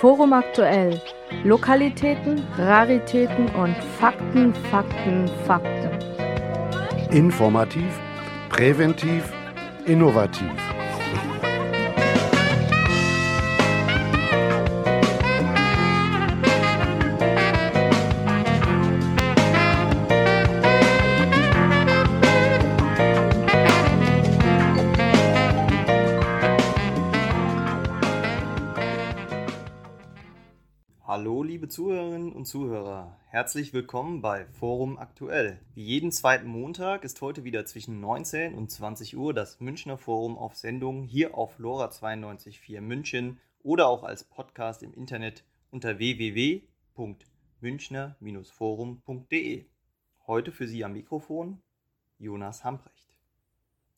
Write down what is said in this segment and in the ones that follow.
Forum aktuell. Lokalitäten, Raritäten und Fakten, Fakten, Fakten. Informativ, präventiv, innovativ. Zuhörerinnen und Zuhörer, herzlich willkommen bei Forum Aktuell. Wie jeden zweiten Montag ist heute wieder zwischen 19 und 20 Uhr das Münchner Forum auf Sendung hier auf LoRa 92.4 München oder auch als Podcast im Internet unter www.münchner-forum.de. Heute für Sie am Mikrofon Jonas Hamprecht.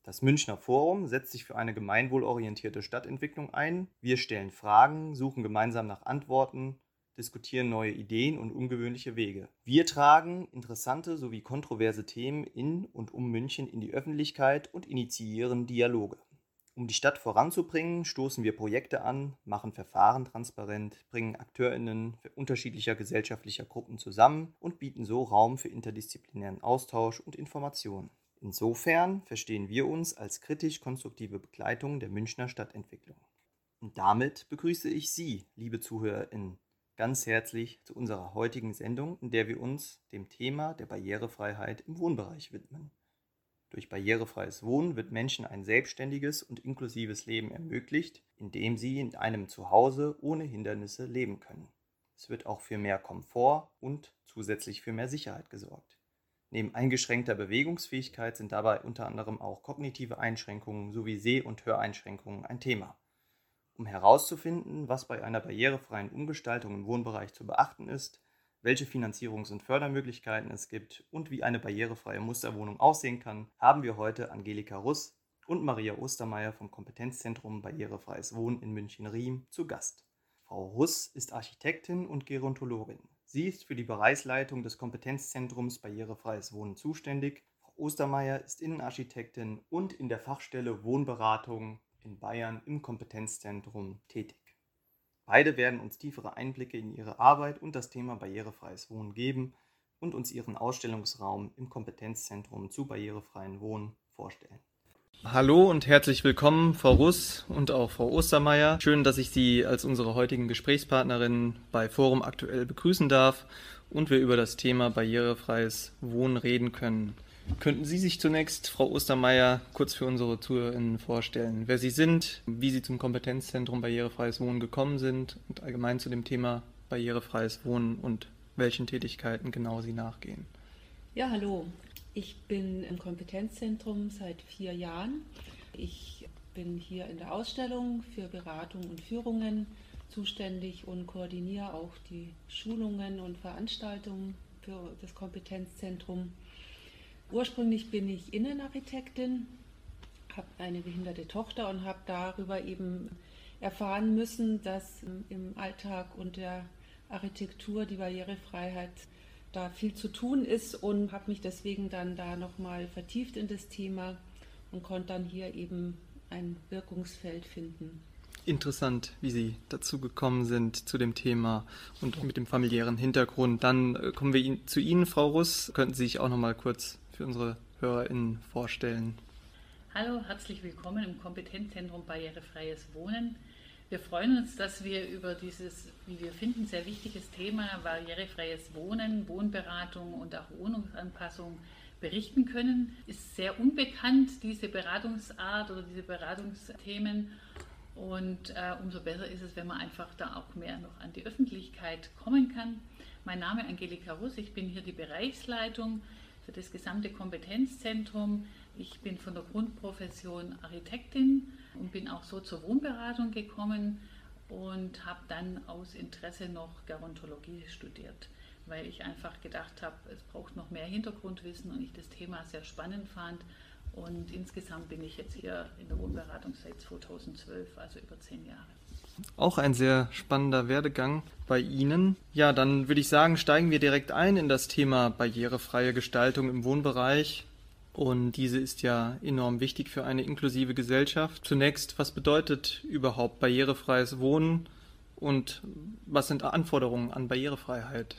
Das Münchner Forum setzt sich für eine gemeinwohlorientierte Stadtentwicklung ein. Wir stellen Fragen, suchen gemeinsam nach Antworten diskutieren neue Ideen und ungewöhnliche Wege. Wir tragen interessante sowie kontroverse Themen in und um München in die Öffentlichkeit und initiieren Dialoge. Um die Stadt voranzubringen, stoßen wir Projekte an, machen Verfahren transparent, bringen Akteurinnen unterschiedlicher gesellschaftlicher Gruppen zusammen und bieten so Raum für interdisziplinären Austausch und Information. Insofern verstehen wir uns als kritisch-konstruktive Begleitung der Münchner Stadtentwicklung. Und damit begrüße ich Sie, liebe ZuhörerInnen, ganz herzlich zu unserer heutigen Sendung, in der wir uns dem Thema der Barrierefreiheit im Wohnbereich widmen. Durch barrierefreies Wohnen wird Menschen ein selbstständiges und inklusives Leben ermöglicht, indem sie in einem Zuhause ohne Hindernisse leben können. Es wird auch für mehr Komfort und zusätzlich für mehr Sicherheit gesorgt. Neben eingeschränkter Bewegungsfähigkeit sind dabei unter anderem auch kognitive Einschränkungen sowie Seh- und Höreinschränkungen ein Thema. Um herauszufinden, was bei einer barrierefreien Umgestaltung im Wohnbereich zu beachten ist, welche Finanzierungs- und Fördermöglichkeiten es gibt und wie eine barrierefreie Musterwohnung aussehen kann, haben wir heute Angelika Russ und Maria Ostermeier vom Kompetenzzentrum Barrierefreies Wohnen in München-Riem zu Gast. Frau Russ ist Architektin und Gerontologin. Sie ist für die Bereichsleitung des Kompetenzzentrums Barrierefreies Wohnen zuständig. Frau Ostermeier ist Innenarchitektin und in der Fachstelle Wohnberatung in Bayern im Kompetenzzentrum tätig. Beide werden uns tiefere Einblicke in ihre Arbeit und das Thema barrierefreies Wohnen geben und uns ihren Ausstellungsraum im Kompetenzzentrum zu barrierefreien Wohnen vorstellen. Hallo und herzlich willkommen, Frau Russ und auch Frau Ostermeier. Schön, dass ich Sie als unsere heutigen Gesprächspartnerin bei Forum aktuell begrüßen darf und wir über das Thema barrierefreies Wohnen reden können. Könnten Sie sich zunächst, Frau Ostermeier, kurz für unsere ZuhörerInnen vorstellen, wer Sie sind, wie Sie zum Kompetenzzentrum Barrierefreies Wohnen gekommen sind und allgemein zu dem Thema barrierefreies Wohnen und welchen Tätigkeiten genau Sie nachgehen? Ja, hallo. Ich bin im Kompetenzzentrum seit vier Jahren. Ich bin hier in der Ausstellung für Beratung und Führungen zuständig und koordiniere auch die Schulungen und Veranstaltungen für das Kompetenzzentrum. Ursprünglich bin ich Innenarchitektin, habe eine behinderte Tochter und habe darüber eben erfahren müssen, dass im Alltag und der Architektur die Barrierefreiheit da viel zu tun ist und habe mich deswegen dann da nochmal vertieft in das Thema und konnte dann hier eben ein Wirkungsfeld finden. Interessant, wie Sie dazu gekommen sind zu dem Thema und mit dem familiären Hintergrund. Dann äh, kommen wir zu Ihnen, Frau Russ. Könnten Sie sich auch noch mal kurz für unsere HörerInnen vorstellen? Hallo, herzlich willkommen im Kompetenzzentrum Barrierefreies Wohnen. Wir freuen uns, dass wir über dieses, wie wir finden, sehr wichtiges Thema barrierefreies Wohnen, Wohnberatung und auch Wohnungsanpassung berichten können. Ist sehr unbekannt, diese Beratungsart oder diese Beratungsthemen. Und äh, umso besser ist es, wenn man einfach da auch mehr noch an die Öffentlichkeit kommen kann. Mein Name ist Angelika Russ, ich bin hier die Bereichsleitung für das gesamte Kompetenzzentrum. Ich bin von der Grundprofession Architektin und bin auch so zur Wohnberatung gekommen und habe dann aus Interesse noch Gerontologie studiert, weil ich einfach gedacht habe, es braucht noch mehr Hintergrundwissen und ich das Thema sehr spannend fand. Und insgesamt bin ich jetzt hier in der Wohnberatung seit 2012, also über zehn Jahre. Auch ein sehr spannender Werdegang bei Ihnen. Ja, dann würde ich sagen, steigen wir direkt ein in das Thema barrierefreie Gestaltung im Wohnbereich. Und diese ist ja enorm wichtig für eine inklusive Gesellschaft. Zunächst, was bedeutet überhaupt barrierefreies Wohnen und was sind Anforderungen an Barrierefreiheit?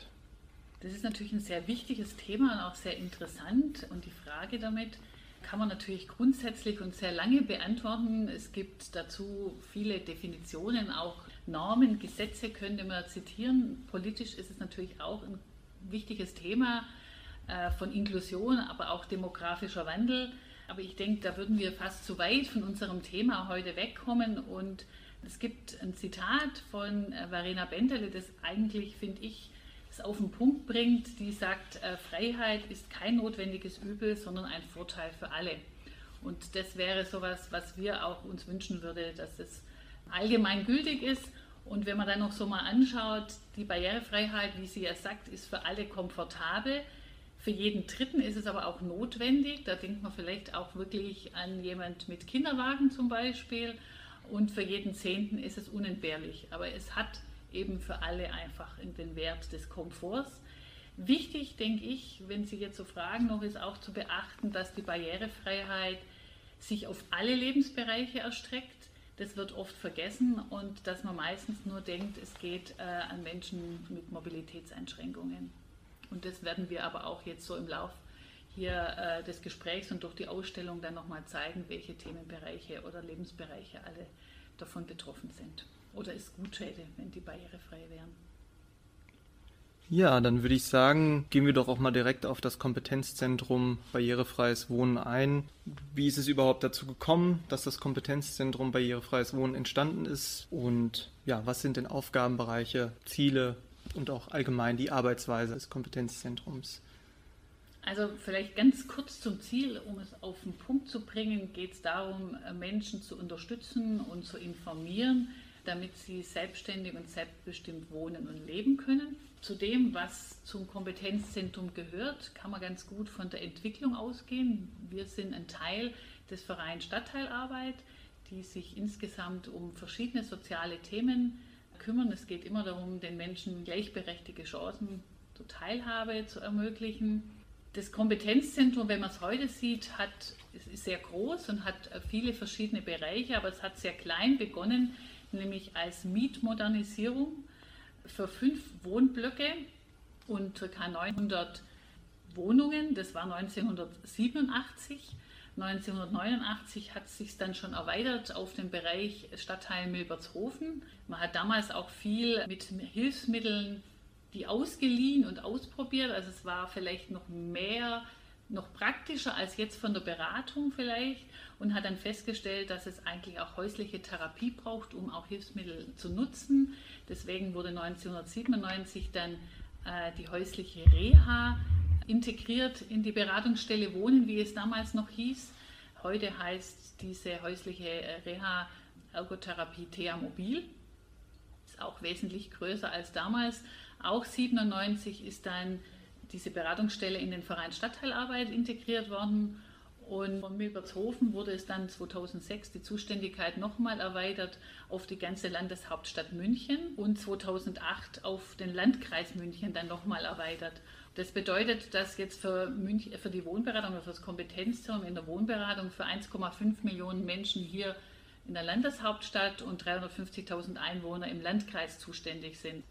Das ist natürlich ein sehr wichtiges Thema und auch sehr interessant. Und die Frage damit kann man natürlich grundsätzlich und sehr lange beantworten. Es gibt dazu viele Definitionen, auch Normen, Gesetze könnte man zitieren. Politisch ist es natürlich auch ein wichtiges Thema äh, von Inklusion, aber auch demografischer Wandel. Aber ich denke, da würden wir fast zu weit von unserem Thema heute wegkommen. Und es gibt ein Zitat von äh, Verena Bentele, das eigentlich, finde ich, es auf den Punkt bringt, die sagt, äh, Freiheit ist kein notwendiges Übel, sondern ein Vorteil für alle. Und das wäre sowas, was wir auch uns wünschen würden, dass es allgemein gültig ist. Und wenn man dann noch so mal anschaut, die Barrierefreiheit, wie sie ja sagt, ist für alle komfortabel. Für jeden Dritten ist es aber auch notwendig. Da denkt man vielleicht auch wirklich an jemand mit Kinderwagen zum Beispiel. Und für jeden Zehnten ist es unentbehrlich. Aber es hat eben für alle einfach den Wert des Komforts. Wichtig, denke ich, wenn Sie jetzt so fragen, noch ist auch zu beachten, dass die Barrierefreiheit sich auf alle Lebensbereiche erstreckt. Das wird oft vergessen und dass man meistens nur denkt, es geht äh, an Menschen mit Mobilitätseinschränkungen. Und das werden wir aber auch jetzt so im Lauf hier äh, des Gesprächs und durch die Ausstellung dann nochmal zeigen, welche Themenbereiche oder Lebensbereiche alle davon betroffen sind oder es gut täte, wenn die barrierefrei wären. Ja, dann würde ich sagen, gehen wir doch auch mal direkt auf das Kompetenzzentrum Barrierefreies Wohnen ein. Wie ist es überhaupt dazu gekommen, dass das Kompetenzzentrum Barrierefreies Wohnen entstanden ist? Und ja, was sind denn Aufgabenbereiche, Ziele und auch allgemein die Arbeitsweise des Kompetenzzentrums? Also vielleicht ganz kurz zum Ziel, um es auf den Punkt zu bringen, geht es darum, Menschen zu unterstützen und zu informieren, damit sie selbstständig und selbstbestimmt wohnen und leben können. Zu dem, was zum Kompetenzzentrum gehört, kann man ganz gut von der Entwicklung ausgehen. Wir sind ein Teil des Vereins Stadtteilarbeit, die sich insgesamt um verschiedene soziale Themen kümmern. Es geht immer darum, den Menschen gleichberechtigte Chancen zur Teilhabe zu ermöglichen. Das Kompetenzzentrum, wenn man es heute sieht, hat, ist sehr groß und hat viele verschiedene Bereiche, aber es hat sehr klein begonnen nämlich als Mietmodernisierung für fünf Wohnblöcke und ca. 900 Wohnungen. Das war 1987. 1989 hat es sich dann schon erweitert auf den Bereich Stadtteil Milbertshofen. Man hat damals auch viel mit Hilfsmitteln die ausgeliehen und ausprobiert. Also es war vielleicht noch mehr noch praktischer als jetzt von der Beratung vielleicht und hat dann festgestellt, dass es eigentlich auch häusliche Therapie braucht, um auch Hilfsmittel zu nutzen. Deswegen wurde 1997 dann äh, die häusliche Reha integriert in die Beratungsstelle Wohnen, wie es damals noch hieß. Heute heißt diese häusliche äh, Reha Ergotherapie Thea Mobil. Ist auch wesentlich größer als damals. Auch 97 ist dann diese Beratungsstelle in den Verein Stadtteilarbeit integriert worden. Und von Milbertshofen wurde es dann 2006 die Zuständigkeit nochmal erweitert auf die ganze Landeshauptstadt München und 2008 auf den Landkreis München dann nochmal erweitert. Das bedeutet, dass jetzt für, München, für die Wohnberatung oder für das Kompetenzzentrum in der Wohnberatung für 1,5 Millionen Menschen hier in der Landeshauptstadt und 350.000 Einwohner im Landkreis zuständig sind.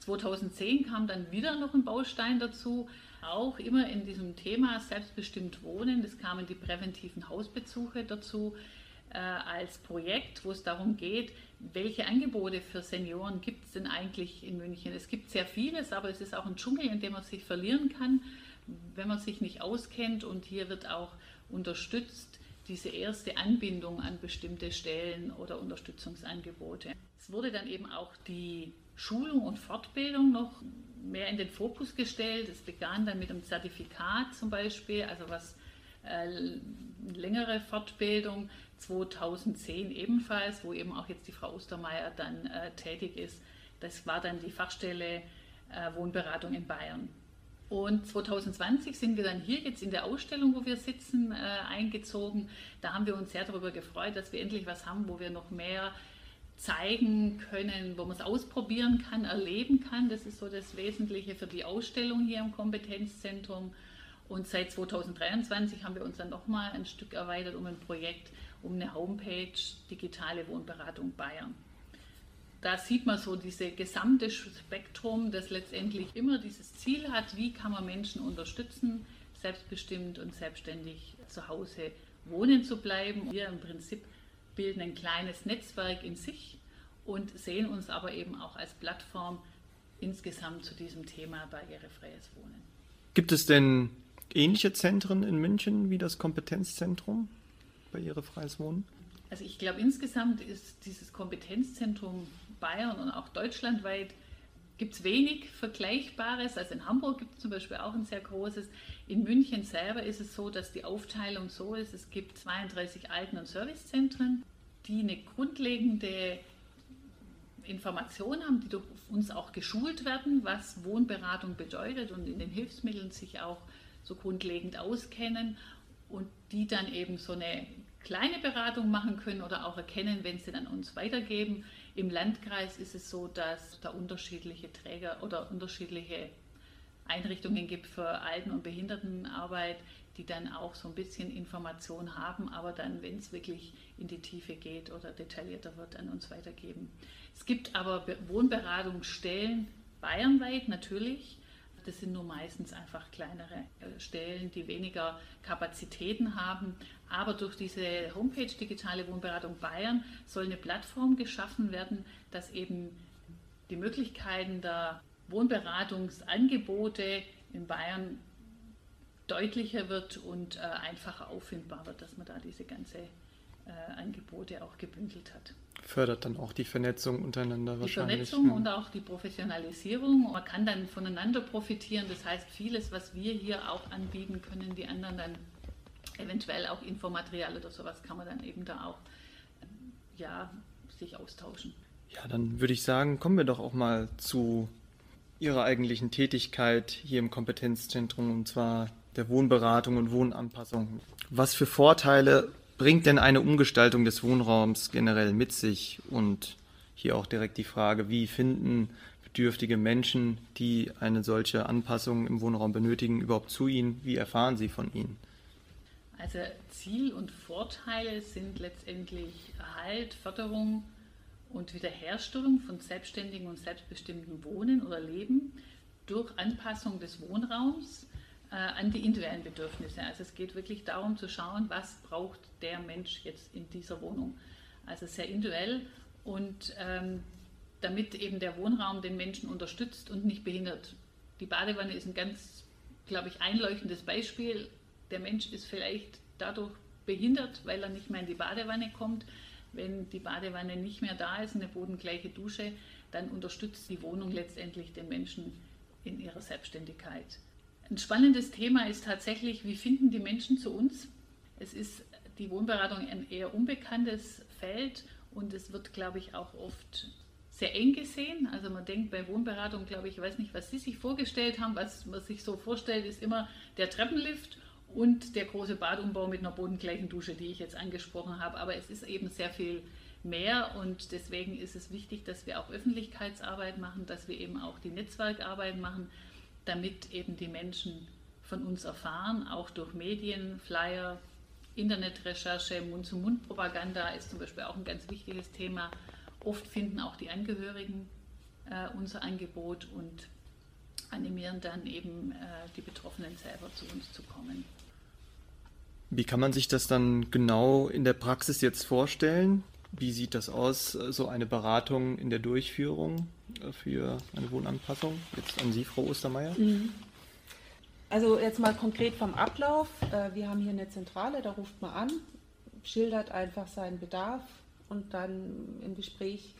2010 kam dann wieder noch ein Baustein dazu, auch immer in diesem Thema selbstbestimmt wohnen. Es kamen die präventiven Hausbesuche dazu äh, als Projekt, wo es darum geht, welche Angebote für Senioren gibt es denn eigentlich in München. Es gibt sehr vieles, aber es ist auch ein Dschungel, in dem man sich verlieren kann, wenn man sich nicht auskennt. Und hier wird auch unterstützt diese erste Anbindung an bestimmte Stellen oder Unterstützungsangebote. Es wurde dann eben auch die Schulung und Fortbildung noch mehr in den Fokus gestellt. Es begann dann mit einem Zertifikat zum Beispiel, also was äh, längere Fortbildung 2010 ebenfalls, wo eben auch jetzt die Frau Ostermeier dann äh, tätig ist. Das war dann die Fachstelle äh, Wohnberatung in Bayern. Und 2020 sind wir dann hier jetzt in der Ausstellung, wo wir sitzen, äh, eingezogen. Da haben wir uns sehr darüber gefreut, dass wir endlich was haben, wo wir noch mehr zeigen können, wo man es ausprobieren kann, erleben kann. Das ist so das Wesentliche für die Ausstellung hier im Kompetenzzentrum. Und seit 2023 haben wir uns dann nochmal ein Stück erweitert um ein Projekt, um eine Homepage Digitale Wohnberatung Bayern. da sieht man so dieses gesamte Spektrum, das letztendlich immer dieses Ziel hat, wie kann man Menschen unterstützen, selbstbestimmt und selbstständig zu Hause wohnen zu bleiben. Wir im Prinzip bilden ein kleines Netzwerk in sich und sehen uns aber eben auch als Plattform insgesamt zu diesem Thema barrierefreies Wohnen. Gibt es denn ähnliche Zentren in München wie das Kompetenzzentrum barrierefreies Wohnen? Also ich glaube insgesamt ist dieses Kompetenzzentrum Bayern und auch deutschlandweit gibt es wenig Vergleichbares. Also in Hamburg gibt es zum Beispiel auch ein sehr großes. In München selber ist es so, dass die Aufteilung so ist, es gibt 32 Alten- und Servicezentren, die eine grundlegende Information haben, die durch uns auch geschult werden, was Wohnberatung bedeutet und in den Hilfsmitteln sich auch so grundlegend auskennen und die dann eben so eine kleine Beratung machen können oder auch erkennen, wenn sie dann uns weitergeben. Im Landkreis ist es so, dass da unterschiedliche Träger oder unterschiedliche Einrichtungen gibt für Alten- und Behindertenarbeit, die dann auch so ein bisschen Information haben, aber dann, wenn es wirklich in die Tiefe geht oder detaillierter wird, an uns weitergeben. Es gibt aber Wohnberatungsstellen bayernweit natürlich. Das sind nur meistens einfach kleinere äh, Stellen, die weniger Kapazitäten haben. Aber durch diese Homepage Digitale Wohnberatung Bayern soll eine Plattform geschaffen werden, dass eben die Möglichkeiten der Wohnberatungsangebote in Bayern deutlicher wird und äh, einfacher auffindbar wird, dass man da diese ganze Angebote auch gebündelt hat. Fördert dann auch die Vernetzung untereinander die wahrscheinlich. Die Vernetzung und auch die Professionalisierung. Man kann dann voneinander profitieren. Das heißt, vieles, was wir hier auch anbieten, können die anderen dann eventuell auch Infomaterial oder sowas kann man dann eben da auch ja, sich austauschen. Ja, dann würde ich sagen, kommen wir doch auch mal zu Ihrer eigentlichen Tätigkeit hier im Kompetenzzentrum und zwar der Wohnberatung und Wohnanpassung. Was für Vorteile bringt denn eine Umgestaltung des Wohnraums generell mit sich? Und hier auch direkt die Frage, wie finden bedürftige Menschen, die eine solche Anpassung im Wohnraum benötigen, überhaupt zu Ihnen? Wie erfahren Sie von Ihnen? Also Ziel und Vorteile sind letztendlich Erhalt, Förderung und Wiederherstellung von selbstständigen und selbstbestimmten Wohnen oder Leben durch Anpassung des Wohnraums an die individuellen Bedürfnisse. Also es geht wirklich darum zu schauen, was braucht der Mensch jetzt in dieser Wohnung. Also sehr individuell und ähm, damit eben der Wohnraum den Menschen unterstützt und nicht behindert. Die Badewanne ist ein ganz, glaube ich, einleuchtendes Beispiel. Der Mensch ist vielleicht dadurch behindert, weil er nicht mehr in die Badewanne kommt. Wenn die Badewanne nicht mehr da ist, eine bodengleiche Dusche, dann unterstützt die Wohnung letztendlich den Menschen in ihrer Selbstständigkeit. Ein spannendes Thema ist tatsächlich, wie finden die Menschen zu uns? Es ist die Wohnberatung ein eher unbekanntes Feld und es wird, glaube ich, auch oft sehr eng gesehen. Also man denkt bei Wohnberatung, glaube ich, ich weiß nicht, was Sie sich vorgestellt haben. Was man sich so vorstellt, ist immer der Treppenlift und der große Badumbau mit einer bodengleichen Dusche, die ich jetzt angesprochen habe. Aber es ist eben sehr viel mehr und deswegen ist es wichtig, dass wir auch Öffentlichkeitsarbeit machen, dass wir eben auch die Netzwerkarbeit machen, damit eben die Menschen von uns erfahren, auch durch Medien, Flyer, Internetrecherche, Mund-zu-Mund-Propaganda ist zum Beispiel auch ein ganz wichtiges Thema. Oft finden auch die Angehörigen äh, unser Angebot und animieren dann eben äh, die Betroffenen selber zu uns zu kommen. Wie kann man sich das dann genau in der Praxis jetzt vorstellen? Wie sieht das aus, so eine Beratung in der Durchführung äh, für eine Wohnanpassung? Jetzt an Sie, Frau Ostermeier. Mhm. Also jetzt mal konkret vom Ablauf. Äh, wir haben hier eine Zentrale, da ruft man an, schildert einfach seinen Bedarf und dann im Gespräch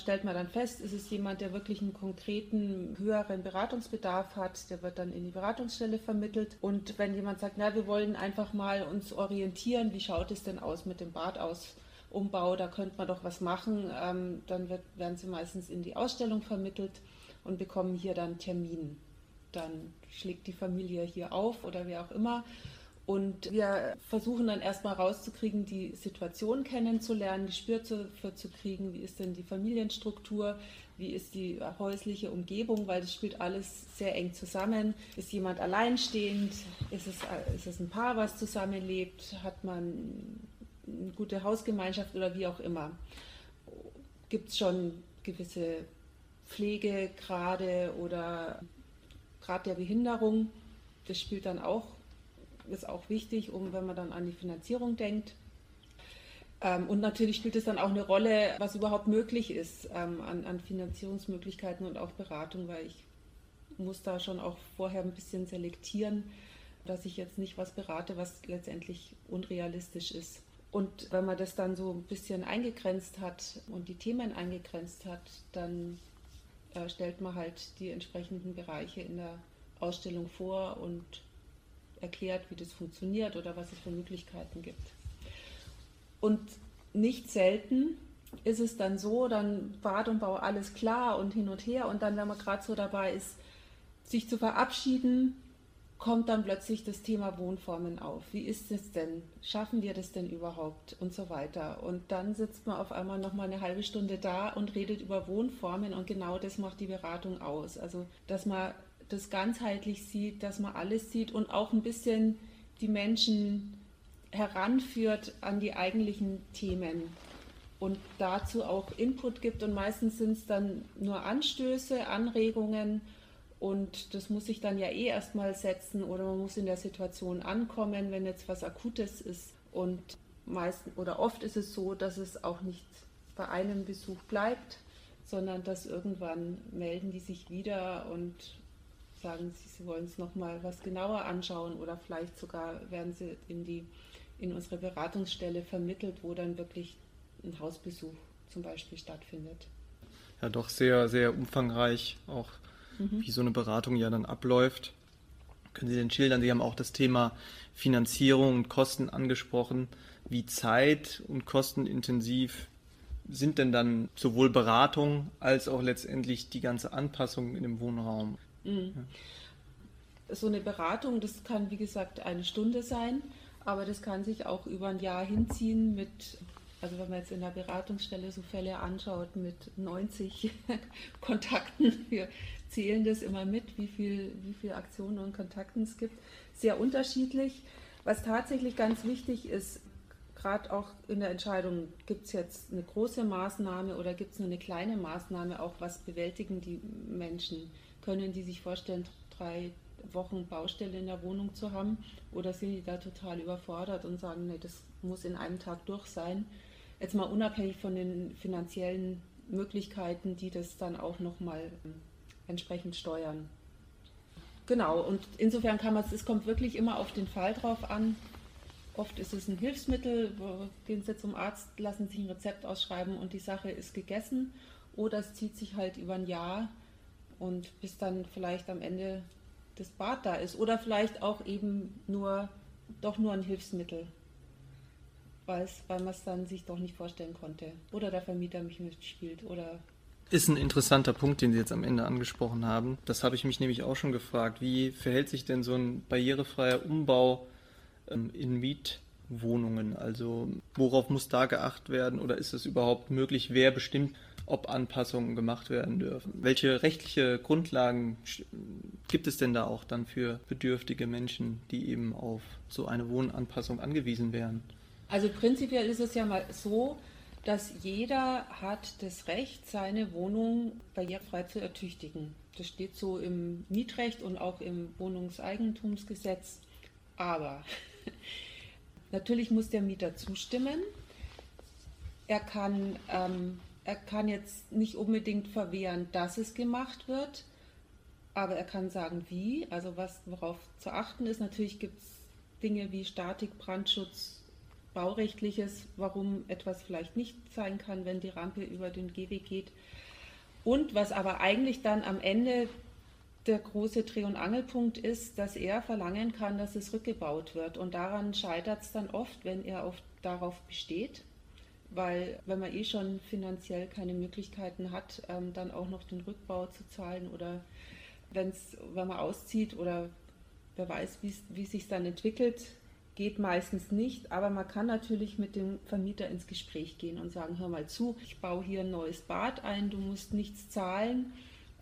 stellt man dann fest, ist es jemand, der wirklich einen konkreten, höheren Beratungsbedarf hat, der wird dann in die Beratungsstelle vermittelt. Und wenn jemand sagt, na, wir wollen einfach mal uns orientieren, wie schaut es denn aus mit dem Badausbau, da könnte man doch was machen, ähm, dann wird, werden sie meistens in die Ausstellung vermittelt und bekommen hier dann Termin. Dann schlägt die Familie hier auf oder wer auch immer und wir versuchen dann erstmal rauszukriegen, die Situation kennenzulernen, Gespür dafür zu kriegen, wie ist denn die Familienstruktur, wie ist die häusliche Umgebung, weil das spielt alles sehr eng zusammen. Ist jemand alleinstehend? Ist es, ist es ein Paar, was zusammenlebt? Hat man eine gute Hausgemeinschaft oder wie auch immer? Gibt es schon gewisse Pflegegrade oder Grad der Behinderung. Das spielt dann auch, ist auch wichtig, um wenn man dann an die Finanzierung denkt. Ähm, und natürlich spielt es dann auch eine Rolle, was überhaupt möglich ist ähm, an, an Finanzierungsmöglichkeiten und auch Beratung, weil ich muss da schon auch vorher ein bisschen selektieren, dass ich jetzt nicht was berate, was letztendlich unrealistisch ist. Und wenn man das dann so ein bisschen eingegrenzt hat und die Themen eingegrenzt hat, dann äh, stellt man halt die entsprechenden Bereiche in der Ausstellung vor und erklärt, wie das funktioniert oder was es für Möglichkeiten gibt. Und nicht selten ist es dann so, dann Bad und Bau alles klar und hin und her und dann, wenn man gerade so dabei ist, sich zu verabschieden, kommt dann plötzlich das Thema Wohnformen auf. Wie ist es denn? Schaffen wir das denn überhaupt? Und so weiter. Und dann sitzt man auf einmal noch mal eine halbe Stunde da und redet über Wohnformen und genau das macht die Beratung aus. Also, dass man das ganzheitlich sieht, dass man alles sieht und auch ein bisschen die Menschen heranführt an die eigentlichen Themen und dazu auch Input gibt. Und meistens sind es dann nur Anstöße, Anregungen und das muss sich dann ja eh erstmal setzen oder man muss in der Situation ankommen, wenn jetzt was Akutes ist. Und meistens oder oft ist es so, dass es auch nicht bei einem Besuch bleibt, sondern dass irgendwann melden die sich wieder und sagen, sie, sie wollen es nochmal was genauer anschauen oder vielleicht sogar werden sie in, die, in unsere Beratungsstelle vermittelt, wo dann wirklich ein Hausbesuch zum Beispiel stattfindet. Ja, doch sehr, sehr umfangreich auch mhm. wie so eine Beratung ja dann abläuft. Können Sie denn schildern? Sie haben auch das Thema Finanzierung und Kosten angesprochen. Wie zeit- und kostenintensiv sind denn dann sowohl Beratung als auch letztendlich die ganze Anpassung in dem Wohnraum? Mhm. Ja. So eine Beratung, das kann wie gesagt eine Stunde sein, aber das kann sich auch über ein Jahr hinziehen mit also wenn man jetzt in der Beratungsstelle so Fälle anschaut mit 90 Kontakten, wir zählen das immer mit, wie viele wie viel Aktionen und Kontakten es gibt, sehr unterschiedlich. Was tatsächlich ganz wichtig ist, gerade auch in der Entscheidung, gibt es jetzt eine große Maßnahme oder gibt es nur eine kleine Maßnahme, auch was bewältigen die Menschen? Können die sich vorstellen, drei Wochen Baustelle in der Wohnung zu haben oder sind die da total überfordert und sagen, nee, das muss in einem Tag durch sein? Jetzt mal unabhängig von den finanziellen Möglichkeiten, die das dann auch nochmal ähm, entsprechend steuern. Genau, und insofern kann man es, es kommt wirklich immer auf den Fall drauf an. Oft ist es ein Hilfsmittel, gehen Sie zum Arzt, lassen sich ein Rezept ausschreiben und die Sache ist gegessen. Oder es zieht sich halt über ein Jahr und bis dann vielleicht am Ende das Bad da ist. Oder vielleicht auch eben nur, doch nur ein Hilfsmittel weil man es dann sich doch nicht vorstellen konnte. Oder der Vermieter mich mitspielt oder ist ein interessanter Punkt, den Sie jetzt am Ende angesprochen haben. Das habe ich mich nämlich auch schon gefragt. Wie verhält sich denn so ein barrierefreier Umbau ähm, in Mietwohnungen? Also worauf muss da geachtet werden oder ist es überhaupt möglich? Wer bestimmt, ob Anpassungen gemacht werden dürfen? Welche rechtliche Grundlagen gibt es denn da auch dann für bedürftige Menschen, die eben auf so eine Wohnanpassung angewiesen wären? Also prinzipiell ist es ja mal so, dass jeder hat das Recht, seine Wohnung barrierefrei zu ertüchtigen. Das steht so im Mietrecht und auch im Wohnungseigentumsgesetz. Aber natürlich muss der Mieter zustimmen. Er kann, ähm, er kann jetzt nicht unbedingt verwehren, dass es gemacht wird, aber er kann sagen, wie. Also was, worauf zu achten ist, natürlich gibt es Dinge wie Statik, Brandschutz, Baurechtliches, warum etwas vielleicht nicht sein kann, wenn die Rampe über den Gehweg geht. Und was aber eigentlich dann am Ende der große Dreh- und Angelpunkt ist, dass er verlangen kann, dass es rückgebaut wird. Und daran scheitert es dann oft, wenn er auf, darauf besteht, weil wenn man eh schon finanziell keine Möglichkeiten hat, ähm, dann auch noch den Rückbau zu zahlen oder wenn's, wenn man auszieht oder wer weiß, wie es sich dann entwickelt, geht meistens nicht, aber man kann natürlich mit dem Vermieter ins Gespräch gehen und sagen, hör mal zu, ich baue hier ein neues Bad ein, du musst nichts zahlen.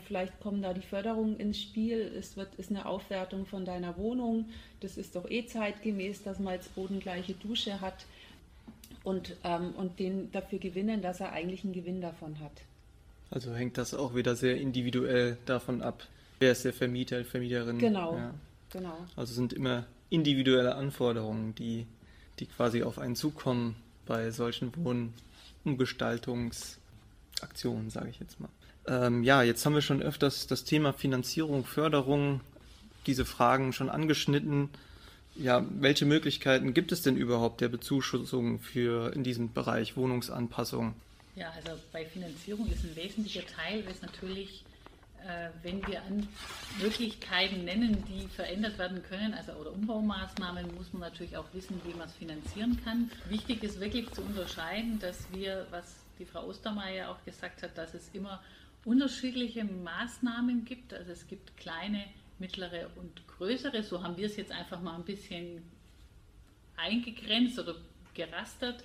Vielleicht kommen da die Förderungen ins Spiel. Es wird, ist eine Aufwertung von deiner Wohnung. Das ist doch eh zeitgemäß, dass man jetzt bodengleiche Dusche hat und, ähm, und den dafür gewinnen, dass er eigentlich einen Gewinn davon hat. Also hängt das auch wieder sehr individuell davon ab, wer ist der Vermieter, Vermieterin. Genau, ja. genau. Also sind immer individuelle Anforderungen, die, die quasi auf einen zukommen bei solchen Wohnumgestaltungsaktionen, sage ich jetzt mal. Ähm, ja, jetzt haben wir schon öfters das Thema Finanzierung, Förderung, diese Fragen schon angeschnitten. Ja, welche Möglichkeiten gibt es denn überhaupt der Bezuschussung für in diesem Bereich Wohnungsanpassung? Ja, also bei Finanzierung ist ein wesentlicher Teil, ist natürlich, wenn wir an Möglichkeiten nennen, die verändert werden können, also oder Umbaumaßnahmen, muss man natürlich auch wissen, wie man es finanzieren kann. Wichtig ist wirklich zu unterscheiden, dass wir, was die Frau Ostermeier auch gesagt hat, dass es immer unterschiedliche Maßnahmen gibt. Also es gibt kleine, mittlere und größere. So haben wir es jetzt einfach mal ein bisschen eingegrenzt oder gerastert.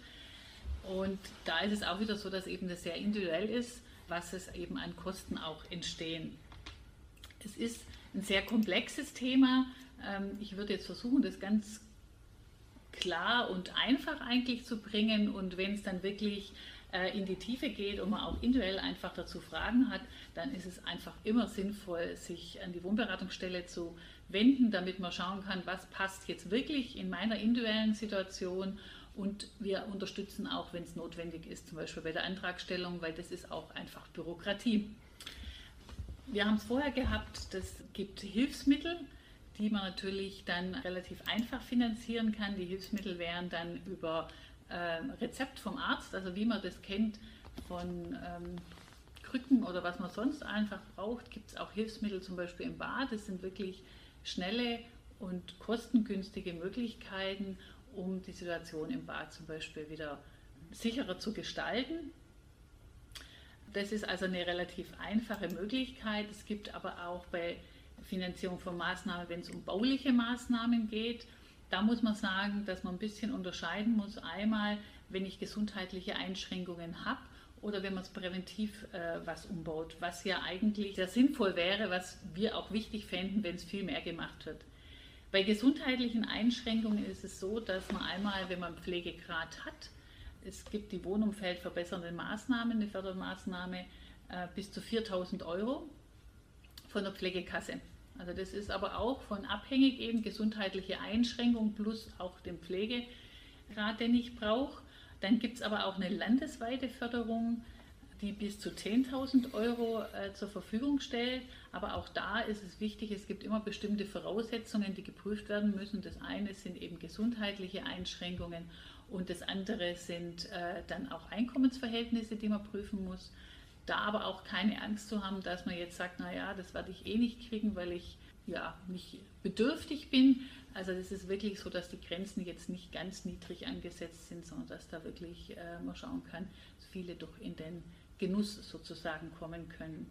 Und da ist es auch wieder so, dass eben das sehr individuell ist, was es eben an Kosten auch entstehen. Es ist ein sehr komplexes Thema. Ähm, ich würde jetzt versuchen, das ganz klar und einfach eigentlich zu bringen. Und wenn es dann wirklich äh, in die Tiefe geht und man auch individuell einfach dazu Fragen hat, dann ist es einfach immer sinnvoll, sich an die Wohnberatungsstelle zu wenden, damit man schauen kann, was passt jetzt wirklich in meiner individuellen Situation. Und wir unterstützen auch, wenn es notwendig ist, zum Beispiel bei der Antragstellung, weil das ist auch einfach Bürokratie. Wir haben es vorher gehabt, das gibt Hilfsmittel, die man natürlich dann relativ einfach finanzieren kann. Die Hilfsmittel wären dann über ähm, Rezept vom Arzt, also wie man das kennt von ähm, Krücken oder was man sonst einfach braucht, gibt es auch Hilfsmittel zum Beispiel im Bad. Das sind wirklich schnelle und kostengünstige Möglichkeiten, um die Situation im Bad zum Beispiel wieder sicherer zu gestalten. Das ist also eine relativ einfache Möglichkeit. Es gibt aber auch bei Finanzierung von Maßnahmen, wenn es um bauliche Maßnahmen geht, da muss man sagen, dass man ein bisschen unterscheiden muss. Einmal, wenn ich gesundheitliche Einschränkungen habe oder wenn man es präventiv äh, was umbaut, was ja eigentlich sehr sinnvoll wäre, was wir auch wichtig fänden, wenn es viel mehr gemacht wird. Bei gesundheitlichen Einschränkungen ist es so, dass man einmal, wenn man Pflegegrad hat, es gibt die wohnumfeldverbessernde Maßnahmen, eine Fördermaßnahme äh, bis zu 4000 Euro von der Pflegekasse. Also das ist aber auch von abhängig eben gesundheitliche Einschränkung plus auch den Pflegegrad, den ich brauche. Dann gibt es aber auch eine landesweite Förderung, die bis zu 10.000 Euro äh, zur Verfügung stellt. Aber auch da ist es wichtig, es gibt immer bestimmte Voraussetzungen, die geprüft werden müssen. Das eine sind eben gesundheitliche Einschränkungen und das andere sind äh, dann auch Einkommensverhältnisse, die man prüfen muss da aber auch keine Angst zu haben, dass man jetzt sagt, naja, das werde ich eh nicht kriegen, weil ich ja nicht bedürftig bin. Also das ist wirklich so, dass die Grenzen jetzt nicht ganz niedrig angesetzt sind, sondern dass da wirklich äh, man schauen kann, dass viele doch in den Genuss sozusagen kommen können.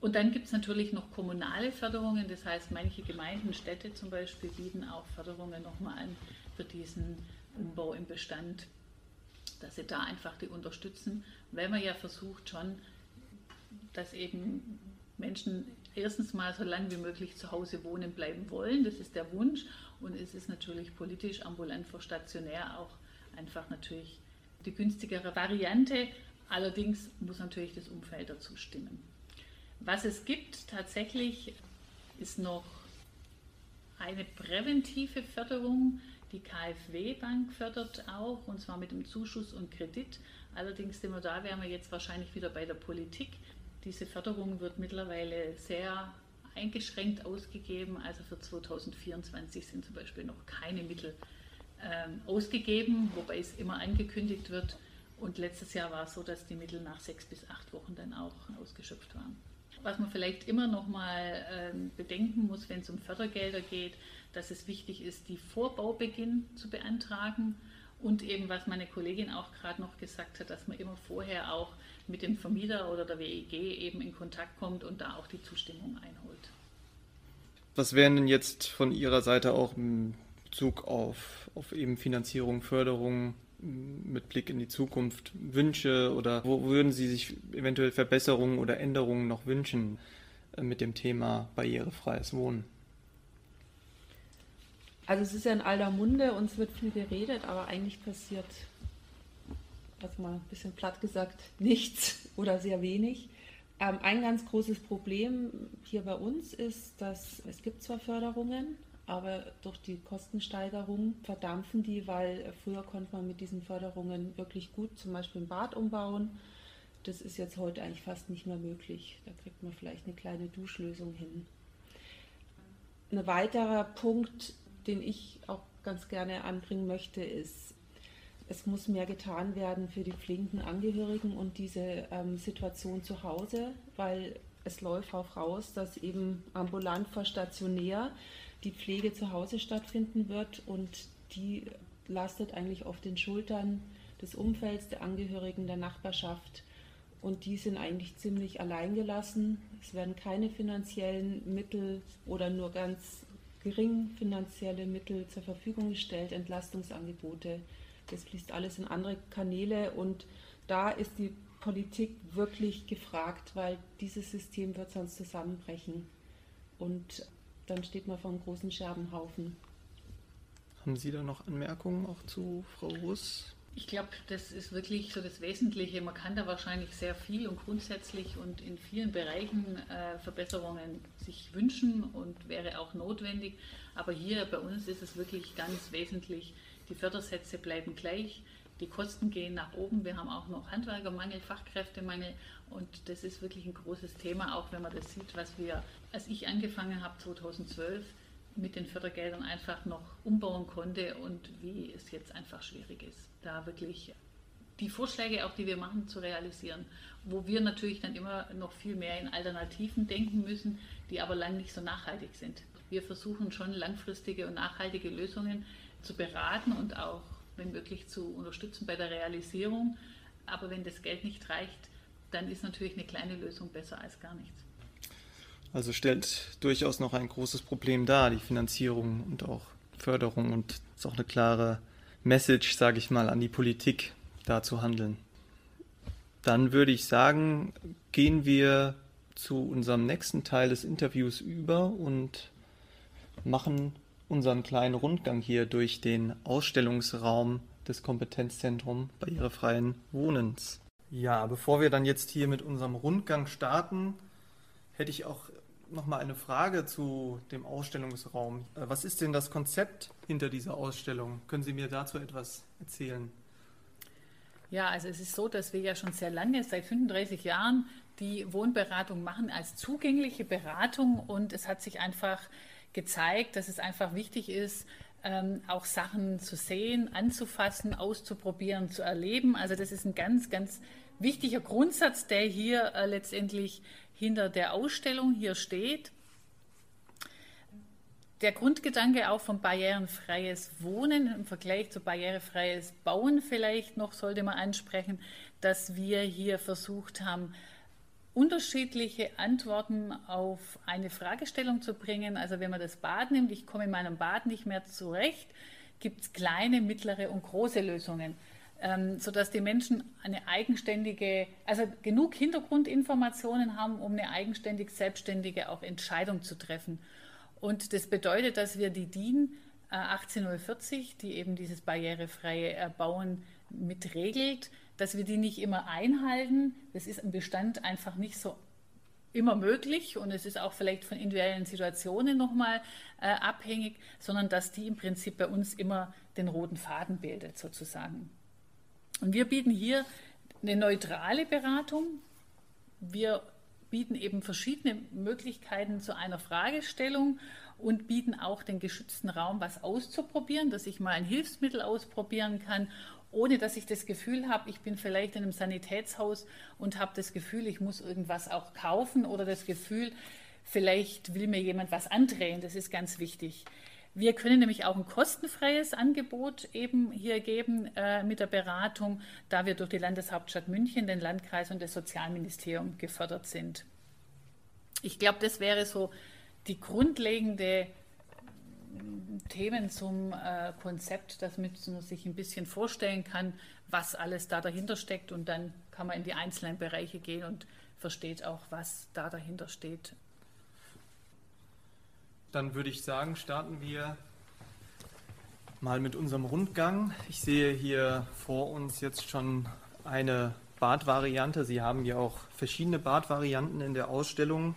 Und dann gibt es natürlich noch kommunale Förderungen, das heißt, manche Gemeinden, Städte zum Beispiel bieten auch Förderungen nochmal an für diesen Umbau im Bestand, dass sie da einfach die unterstützen, weil man ja versucht schon dass eben Menschen erstens mal so lange wie möglich zu Hause wohnen bleiben wollen. Das ist der Wunsch. Und es ist natürlich politisch ambulant vor stationär auch einfach natürlich die günstigere Variante. Allerdings muss natürlich das Umfeld dazu stimmen. Was es gibt tatsächlich ist noch eine präventive Förderung. Die KfW-Bank fördert auch, und zwar mit dem Zuschuss und Kredit. Allerdings sind wir da, wären wir jetzt wahrscheinlich wieder bei der Politik. Diese Förderung wird mittlerweile sehr eingeschränkt ausgegeben. Also für 2024 sind zum Beispiel noch keine Mittel ähm, ausgegeben, wobei es immer angekündigt wird. Und letztes Jahr war es so, dass die Mittel nach sechs bis acht Wochen dann auch ausgeschöpft waren. Was man vielleicht immer noch mal ähm, bedenken muss, wenn es um Fördergelder geht, dass es wichtig ist, die Vorbaubeginn zu beantragen und eben, was meine Kollegin auch gerade noch gesagt hat, dass man immer vorher auch mit dem Vermieter oder der WEG eben in Kontakt kommt und da auch die Zustimmung einholt. Was wären denn jetzt von Ihrer Seite auch in Bezug auf, auf eben Finanzierung, Förderung mit Blick in die Zukunft Wünsche oder wo würden Sie sich eventuell Verbesserungen oder Änderungen noch wünschen äh, mit dem Thema barrierefreies Wohnen? Also es ist ja in alter Munde, uns wird viel geredet, aber eigentlich passiert also mal ein bisschen platt gesagt, nichts oder sehr wenig. Ähm, ein ganz großes Problem hier bei uns ist, dass es gibt zwar Förderungen, aber durch die Kostensteigerung verdampfen die, weil früher konnte man mit diesen Förderungen wirklich gut zum Beispiel ein Bad umbauen. Das ist jetzt heute eigentlich fast nicht mehr möglich. Da kriegt man vielleicht eine kleine Duschlösung hin. Ein weiterer Punkt, den ich auch ganz gerne anbringen möchte, ist, es muss mehr getan werden für die flinken Angehörigen und diese ähm, Situation zu Hause, weil es läuft auch raus, dass eben ambulant vor stationär die Pflege zu Hause stattfinden wird und die lastet eigentlich auf den Schultern des Umfelds, der Angehörigen, der Nachbarschaft und die sind eigentlich ziemlich alleingelassen. Es werden keine finanziellen Mittel oder nur ganz gering finanzielle Mittel zur Verfügung gestellt, Entlastungsangebote. Das fließt alles in andere Kanäle und da ist die Politik wirklich gefragt, weil dieses System wird sonst zusammenbrechen. Und dann steht man vor einem großen Scherbenhaufen. Haben Sie da noch Anmerkungen auch zu Frau Russ? Ich glaube, das ist wirklich so das Wesentliche. Man kann da wahrscheinlich sehr viel und grundsätzlich und in vielen Bereichen äh, Verbesserungen sich wünschen und wäre auch notwendig. Aber hier bei uns ist es wirklich ganz wesentlich, die Fördersätze bleiben gleich, die Kosten gehen nach oben. Wir haben auch noch Handwerkermangel, Fachkräftemangel und das ist wirklich ein großes Thema, auch wenn man das sieht, was wir, als ich angefangen habe 2012, mit den Fördergeldern einfach noch umbauen konnte und wie es jetzt einfach schwierig ist, da wirklich die Vorschläge, auch die wir machen, zu realisieren, wo wir natürlich dann immer noch viel mehr in Alternativen denken müssen, die aber lang nicht so nachhaltig sind. Wir versuchen schon langfristige und nachhaltige Lösungen zu beraten und auch, wenn möglich, zu unterstützen bei der Realisierung. Aber wenn das Geld nicht reicht, dann ist natürlich eine kleine Lösung besser als gar nichts. Also stellt durchaus noch ein großes Problem dar, die Finanzierung und auch Förderung. Und ist auch eine klare Message, sage ich mal, an die Politik, da zu handeln. Dann würde ich sagen, gehen wir zu unserem nächsten Teil des Interviews über und machen unseren kleinen Rundgang hier durch den Ausstellungsraum des Kompetenzzentrums barrierefreien Wohnens. Ja, bevor wir dann jetzt hier mit unserem Rundgang starten, hätte ich auch noch mal eine Frage zu dem Ausstellungsraum. Äh, was ist denn das Konzept hinter dieser Ausstellung? Können Sie mir dazu etwas erzählen? Ja, also es ist so, dass wir ja schon sehr lange, seit 35 Jahren, die Wohnberatung machen als zugängliche Beratung und es hat sich einfach gezeigt, dass es einfach wichtig ist, ähm, auch Sachen zu sehen, anzufassen, auszuprobieren, zu erleben. Also das ist ein ganz, ganz wichtiger Grundsatz, der hier äh, letztendlich hinter der Ausstellung hier steht. Der Grundgedanke auch von barrierenfreies Wohnen im Vergleich zu barrierefreies Bauen vielleicht noch sollte man ansprechen, dass wir hier versucht haben, unterschiedliche Antworten auf eine Fragestellung zu bringen. Also wenn man das Bad nimmt, ich komme in meinem Bad nicht mehr zurecht, gibt es kleine, mittlere und große Lösungen ähm, sodass die Menschen eine eigenständige, also genug Hintergrundinformationen haben, um eine eigenständig selbstständige auch Entscheidung zu treffen. Und das bedeutet, dass wir die DIN äh, 18040, die eben dieses barrierefreie Erbauen mitregelt, dass wir die nicht immer einhalten. Das ist im Bestand einfach nicht so immer möglich und es ist auch vielleicht von individuellen Situationen nochmal äh, abhängig, sondern dass die im Prinzip bei uns immer den roten Faden bildet sozusagen. Und wir bieten hier eine neutrale Beratung. Wir bieten eben verschiedene Möglichkeiten zu einer Fragestellung und bieten auch den geschützten Raum, was auszuprobieren, dass ich mal ein Hilfsmittel ausprobieren kann, ohne dass ich das Gefühl habe, ich bin vielleicht in einem Sanitätshaus und habe das Gefühl, ich muss irgendwas auch kaufen oder das Gefühl, vielleicht will mir jemand was andrehen. Das ist ganz wichtig. Wir können nämlich auch ein kostenfreies Angebot eben hier geben äh, mit der Beratung, da wir durch die Landeshauptstadt München, den Landkreis und das Sozialministerium gefördert sind. Ich glaube, das wäre so die grundlegende mm, Themen zum äh, Konzept, damit man sich ein bisschen vorstellen kann, was alles da dahinter steckt und dann kann man in die einzelnen Bereiche gehen und versteht auch, was da dahinter steht dann würde ich sagen, starten wir mal mit unserem Rundgang. Ich sehe hier vor uns jetzt schon eine Badvariante. Sie haben ja auch verschiedene Badvarianten in der Ausstellung.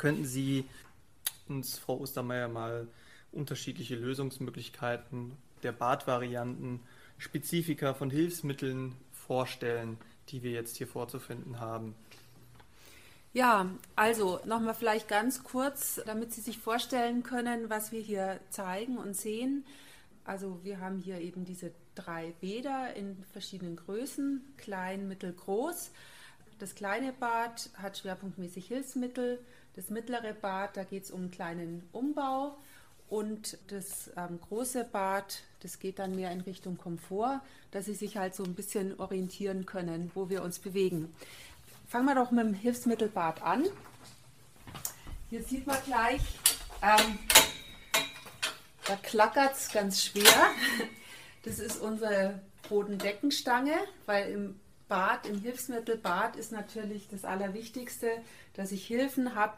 Könnten Sie uns, Frau Ostermeier, mal unterschiedliche Lösungsmöglichkeiten der Badvarianten, Spezifika von Hilfsmitteln vorstellen, die wir jetzt hier vorzufinden haben? Ja, also nochmal vielleicht ganz kurz, damit Sie sich vorstellen können, was wir hier zeigen und sehen. Also wir haben hier eben diese drei Bäder in verschiedenen Größen, klein, mittel, groß. Das kleine Bad hat schwerpunktmäßig Hilfsmittel. Das mittlere Bad, da geht es um einen kleinen Umbau. Und das ähm, große Bad, das geht dann mehr in Richtung Komfort, dass Sie sich halt so ein bisschen orientieren können, wo wir uns bewegen. Fangen wir doch mit dem Hilfsmittelbad an. Hier sieht man gleich, ähm, da klackert es ganz schwer. Das ist unsere Bodendeckenstange, weil im Bad, im Hilfsmittelbad ist natürlich das Allerwichtigste, dass ich Hilfen habe,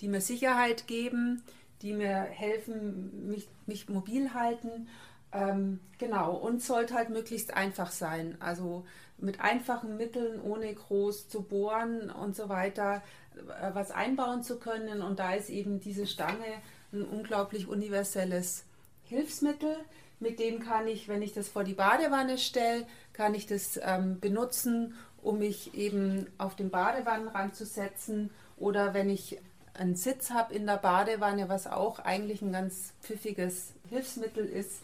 die mir Sicherheit geben, die mir helfen, mich, mich mobil halten. Ähm, genau, und sollte halt möglichst einfach sein. Also mit einfachen Mitteln, ohne groß zu bohren und so weiter, äh, was einbauen zu können. Und da ist eben diese Stange ein unglaublich universelles Hilfsmittel. Mit dem kann ich, wenn ich das vor die Badewanne stelle, kann ich das ähm, benutzen, um mich eben auf den Badewannenrand zu setzen. Oder wenn ich einen Sitz habe in der Badewanne, was auch eigentlich ein ganz pfiffiges Hilfsmittel ist,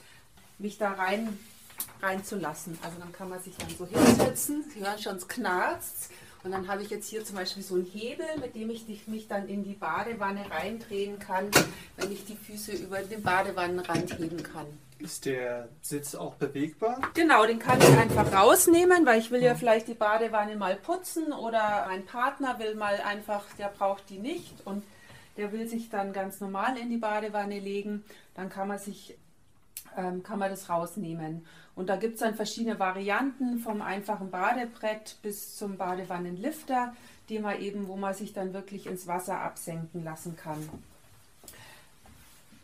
mich da rein reinzulassen. Also dann kann man sich dann so hinsetzen, Sie hören schon, es knarzt. Und dann habe ich jetzt hier zum Beispiel so einen Hebel, mit dem ich mich dann in die Badewanne reindrehen kann, wenn ich die Füße über den Badewannenrand heben kann. Ist der Sitz auch bewegbar? Genau, den kann ich einfach rausnehmen, weil ich will ja vielleicht die Badewanne mal putzen oder mein Partner will mal einfach, der braucht die nicht und der will sich dann ganz normal in die Badewanne legen. Dann kann man sich ähm, kann man das rausnehmen. Und da gibt es dann verschiedene Varianten, vom einfachen Badebrett bis zum Badewannenlifter, die man eben, wo man sich dann wirklich ins Wasser absenken lassen kann.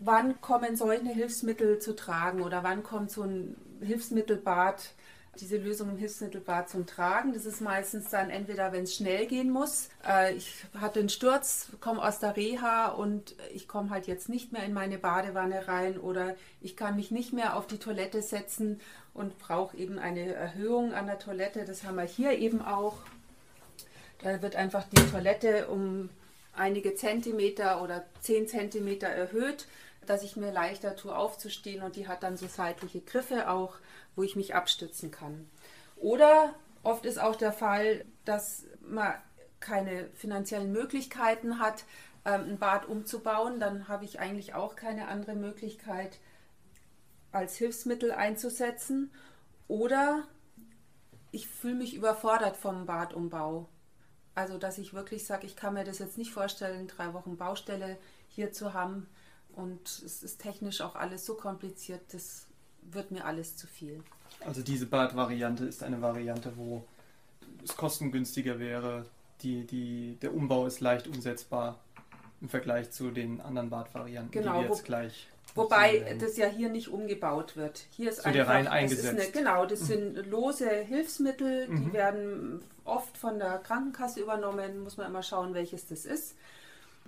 Wann kommen solche Hilfsmittel zu tragen oder wann kommt so ein Hilfsmittelbad diese Lösung im Hilfsmittelbad zum Tragen. Das ist meistens dann entweder, wenn es schnell gehen muss. Äh, ich hatte einen Sturz, komme aus der Reha und ich komme halt jetzt nicht mehr in meine Badewanne rein oder ich kann mich nicht mehr auf die Toilette setzen und brauche eben eine Erhöhung an der Toilette. Das haben wir hier eben auch. Da wird einfach die Toilette um einige Zentimeter oder zehn Zentimeter erhöht, dass ich mir leichter tue aufzustehen und die hat dann so seitliche Griffe auch wo ich mich abstützen kann. Oder oft ist auch der Fall, dass man keine finanziellen Möglichkeiten hat, ähm, ein Bad umzubauen. Dann habe ich eigentlich auch keine andere Möglichkeit, als Hilfsmittel einzusetzen. Oder ich fühle mich überfordert vom Badumbau. Also, dass ich wirklich sage, ich kann mir das jetzt nicht vorstellen, drei Wochen Baustelle hier zu haben. Und es ist technisch auch alles so kompliziert, das wird mir alles zu viel. Also diese Badvariante ist eine Variante, wo es kostengünstiger wäre. Die, die, der Umbau ist leicht umsetzbar im Vergleich zu den anderen Badvarianten, genau, die wir jetzt gleich. Wobei das ja hier nicht umgebaut wird. Hier ist so einfach rein eingesetzt. Eine, genau, das sind lose Hilfsmittel, die mhm. werden oft von der Krankenkasse übernommen. Muss man immer schauen, welches das ist.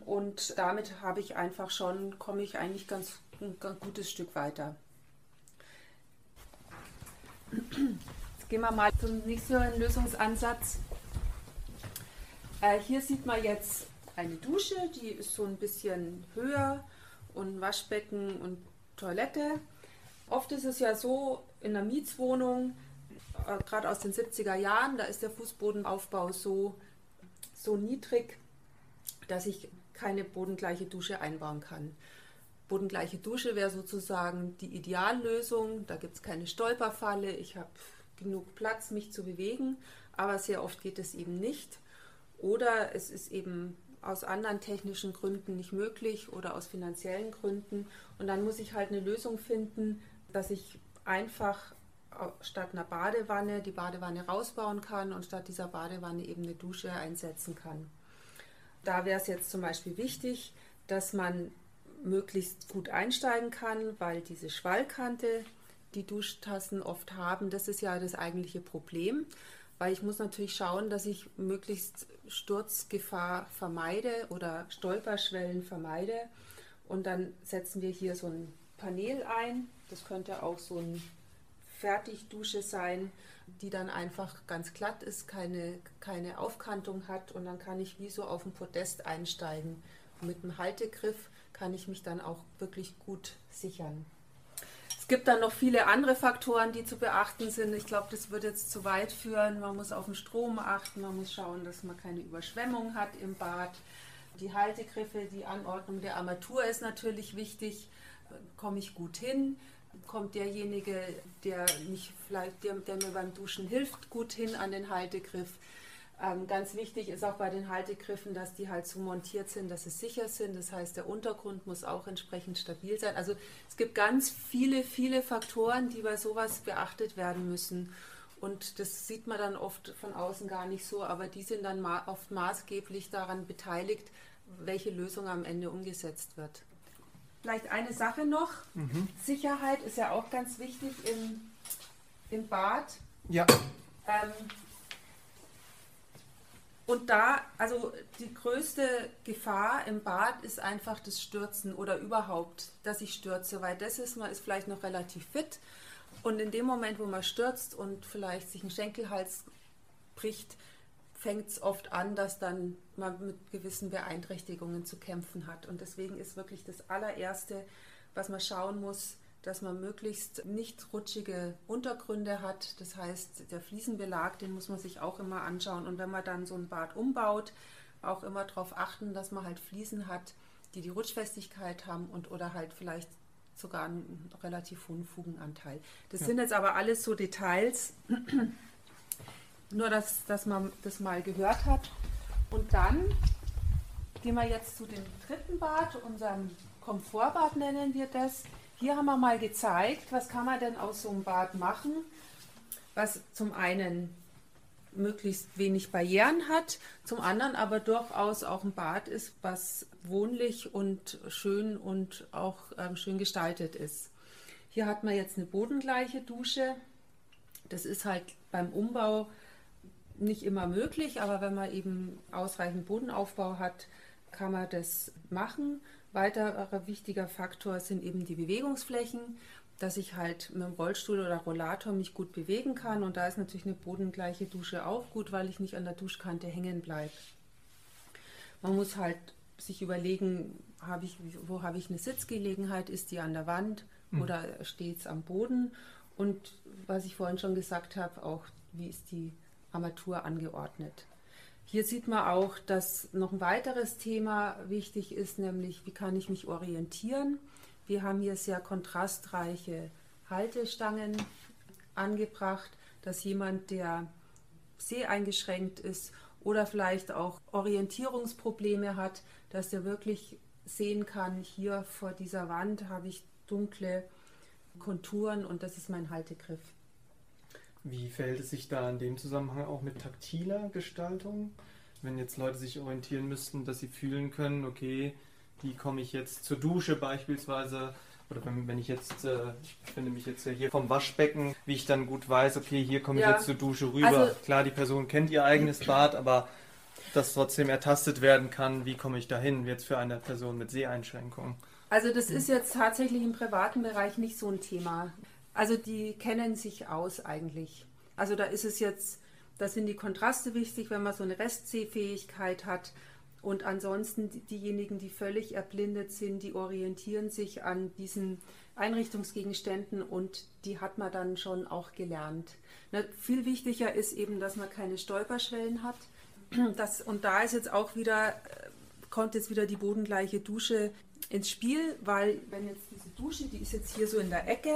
Und damit habe ich einfach schon, komme ich eigentlich ganz ein ganz gutes Stück weiter. Jetzt gehen wir mal zum nächsten Lösungsansatz. Äh, hier sieht man jetzt eine Dusche, die ist so ein bisschen höher und Waschbecken und Toilette. Oft ist es ja so in einer Mietswohnung, äh, gerade aus den 70er Jahren, da ist der Fußbodenaufbau so, so niedrig, dass ich keine bodengleiche Dusche einbauen kann. Bodengleiche Dusche wäre sozusagen die Ideallösung. Da gibt es keine Stolperfalle. Ich habe genug Platz, mich zu bewegen, aber sehr oft geht es eben nicht. Oder es ist eben aus anderen technischen Gründen nicht möglich oder aus finanziellen Gründen. Und dann muss ich halt eine Lösung finden, dass ich einfach statt einer Badewanne die Badewanne rausbauen kann und statt dieser Badewanne eben eine Dusche einsetzen kann. Da wäre es jetzt zum Beispiel wichtig, dass man möglichst gut einsteigen kann, weil diese Schwallkante, die Duschtassen oft haben, das ist ja das eigentliche Problem. weil ich muss natürlich schauen, dass ich möglichst Sturzgefahr vermeide oder Stolperschwellen vermeide. Und dann setzen wir hier so ein Panel ein. Das könnte auch so ein Fertigdusche sein, die dann einfach ganz glatt ist, keine, keine Aufkantung hat und dann kann ich wie so auf dem Podest einsteigen. Und mit dem Haltegriff kann ich mich dann auch wirklich gut sichern. Es gibt dann noch viele andere Faktoren, die zu beachten sind. Ich glaube, das würde jetzt zu weit führen. Man muss auf den Strom achten, man muss schauen, dass man keine Überschwemmung hat im Bad. Die Haltegriffe, die Anordnung der Armatur ist natürlich wichtig. Komme ich gut hin? Kommt derjenige, der, mich vielleicht, der, der mir beim Duschen hilft, gut hin an den Haltegriff? Ähm, ganz wichtig ist auch bei den Haltegriffen, dass die halt so montiert sind, dass sie sicher sind. Das heißt, der Untergrund muss auch entsprechend stabil sein. Also es gibt ganz viele, viele Faktoren, die bei sowas beachtet werden müssen. Und das sieht man dann oft von außen gar nicht so, aber die sind dann ma oft maßgeblich daran beteiligt, welche Lösung am Ende umgesetzt wird. Vielleicht eine Sache noch. Mhm. Sicherheit ist ja auch ganz wichtig im, im Bad. Ja. Ähm, und da, also die größte Gefahr im Bad ist einfach das Stürzen oder überhaupt, dass ich stürze, weil das ist, man ist vielleicht noch relativ fit und in dem Moment, wo man stürzt und vielleicht sich ein Schenkelhals bricht, fängt es oft an, dass dann man mit gewissen Beeinträchtigungen zu kämpfen hat. Und deswegen ist wirklich das allererste, was man schauen muss, dass man möglichst nicht rutschige Untergründe hat. Das heißt, der Fliesenbelag, den muss man sich auch immer anschauen. Und wenn man dann so ein Bad umbaut, auch immer darauf achten, dass man halt Fliesen hat, die die Rutschfestigkeit haben und oder halt vielleicht sogar einen relativ hohen Fugenanteil. Das ja. sind jetzt aber alles so Details, nur dass, dass man das mal gehört hat. Und dann gehen wir jetzt zu dem dritten Bad, unserem Komfortbad nennen wir das. Hier haben wir mal gezeigt, was kann man denn aus so einem Bad machen, was zum einen möglichst wenig Barrieren hat, zum anderen aber durchaus auch ein Bad ist, was wohnlich und schön und auch ähm, schön gestaltet ist. Hier hat man jetzt eine bodengleiche Dusche. Das ist halt beim Umbau nicht immer möglich, aber wenn man eben ausreichend Bodenaufbau hat, kann man das machen. Weiterer wichtiger Faktor sind eben die Bewegungsflächen, dass ich halt mit dem Rollstuhl oder Rollator mich gut bewegen kann. Und da ist natürlich eine bodengleiche Dusche auch gut, weil ich nicht an der Duschkante hängen bleibe. Man muss halt sich überlegen, hab ich, wo habe ich eine Sitzgelegenheit? Ist die an der Wand mhm. oder steht es am Boden? Und was ich vorhin schon gesagt habe, auch wie ist die Armatur angeordnet? Hier sieht man auch, dass noch ein weiteres Thema wichtig ist, nämlich wie kann ich mich orientieren. Wir haben hier sehr kontrastreiche Haltestangen angebracht, dass jemand, der seheingeschränkt ist oder vielleicht auch Orientierungsprobleme hat, dass er wirklich sehen kann, hier vor dieser Wand habe ich dunkle Konturen und das ist mein Haltegriff. Wie verhält es sich da in dem Zusammenhang auch mit taktiler Gestaltung? Wenn jetzt Leute sich orientieren müssten, dass sie fühlen können, okay, wie komme ich jetzt zur Dusche beispielsweise? Oder wenn, wenn ich jetzt, äh, ich befinde mich jetzt hier vom Waschbecken, wie ich dann gut weiß, okay, hier komme ich ja. jetzt zur Dusche rüber. Also, Klar, die Person kennt ihr eigenes Bad, aber dass trotzdem ertastet werden kann, wie komme ich dahin, jetzt für eine Person mit Seheinschränkungen. Also das ist jetzt tatsächlich im privaten Bereich nicht so ein Thema. Also die kennen sich aus eigentlich. Also da ist es jetzt, da sind die Kontraste wichtig, wenn man so eine Restsehfähigkeit hat. Und ansonsten diejenigen, die völlig erblindet sind, die orientieren sich an diesen Einrichtungsgegenständen und die hat man dann schon auch gelernt. Na, viel wichtiger ist eben, dass man keine Stolperschwellen hat. Das, und da ist jetzt auch wieder, äh, kommt jetzt wieder die bodengleiche Dusche ins Spiel, weil wenn jetzt diese Dusche, die ist jetzt hier so in der Ecke,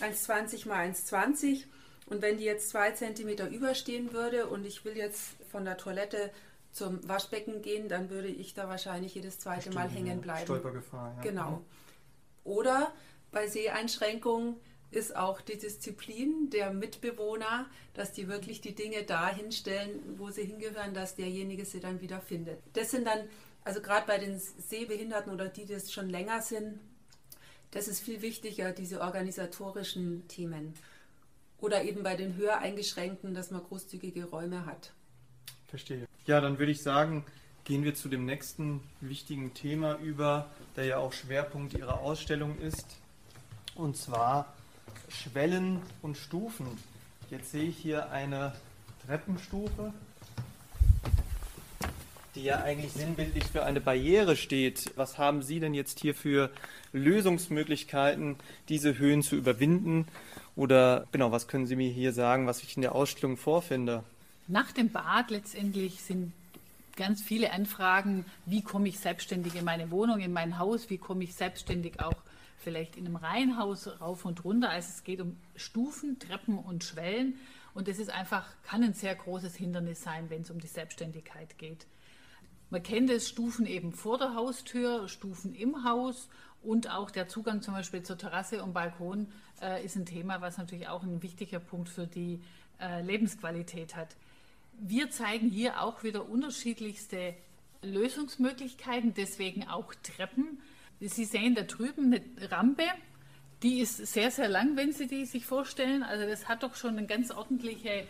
1,20 mal 1,20 und wenn die jetzt zwei Zentimeter überstehen würde und ich will jetzt von der Toilette zum Waschbecken gehen, dann würde ich da wahrscheinlich jedes zweite Stimmt, Mal hängen bleiben. Stolpergefahr, ja. Genau. Oder bei Seheinschränkungen ist auch die Disziplin der Mitbewohner, dass die wirklich die Dinge da hinstellen, wo sie hingehören, dass derjenige sie dann wieder findet. Das sind dann, also gerade bei den Sehbehinderten oder die, die das schon länger sind, das ist viel wichtiger, diese organisatorischen Themen. oder eben bei den höher eingeschränkten, dass man großzügige Räume hat. Verstehe. Ja, dann würde ich sagen, gehen wir zu dem nächsten wichtigen Thema über, der ja auch Schwerpunkt Ihrer Ausstellung ist. Und zwar Schwellen und Stufen. Jetzt sehe ich hier eine Treppenstufe, die ja eigentlich sinnbildlich für eine Barriere steht. Was haben Sie denn jetzt hier für Lösungsmöglichkeiten, diese Höhen zu überwinden? Oder genau, was können Sie mir hier sagen, was ich in der Ausstellung vorfinde? Nach dem Bad letztendlich sind ganz viele Anfragen, wie komme ich selbstständig in meine Wohnung, in mein Haus, wie komme ich selbstständig auch vielleicht in einem Reihenhaus rauf und runter. Also es geht um Stufen, Treppen und Schwellen. Und das ist einfach, kann ein sehr großes Hindernis sein, wenn es um die Selbstständigkeit geht. Man kennt es, Stufen eben vor der Haustür, Stufen im Haus und auch der Zugang zum Beispiel zur Terrasse und Balkon äh, ist ein Thema, was natürlich auch ein wichtiger Punkt für die äh, Lebensqualität hat. Wir zeigen hier auch wieder unterschiedlichste Lösungsmöglichkeiten, deswegen auch Treppen. Sie sehen da drüben eine Rampe, die ist sehr, sehr lang, wenn Sie die sich vorstellen. Also das hat doch schon eine ganz ordentliche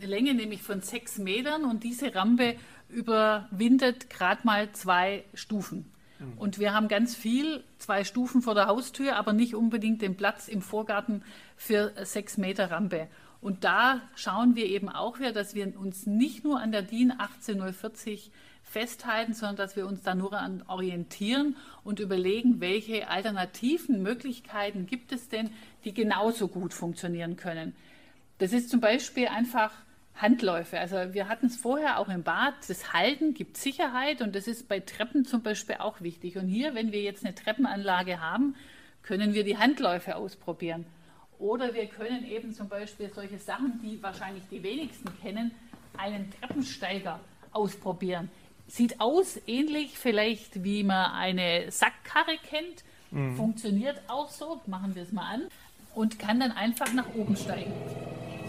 Länge, nämlich von sechs Metern. Und diese Rampe überwindet gerade mal zwei Stufen. Mhm. Und wir haben ganz viel, zwei Stufen vor der Haustür, aber nicht unbedingt den Platz im Vorgarten für sechs Meter Rampe. Und da schauen wir eben auch wieder, dass wir uns nicht nur an der DIN 18040 festhalten, sondern dass wir uns da nur an orientieren und überlegen, welche alternativen Möglichkeiten gibt es denn, die genauso gut funktionieren können. Das ist zum Beispiel einfach Handläufe. Also wir hatten es vorher auch im Bad, das Halten gibt Sicherheit und das ist bei Treppen zum Beispiel auch wichtig. Und hier, wenn wir jetzt eine Treppenanlage haben, können wir die Handläufe ausprobieren. Oder wir können eben zum Beispiel solche Sachen, die wahrscheinlich die wenigsten kennen, einen Treppensteiger ausprobieren. Sieht aus ähnlich vielleicht wie man eine Sackkarre kennt, mhm. funktioniert auch so, machen wir es mal an, und kann dann einfach nach oben steigen.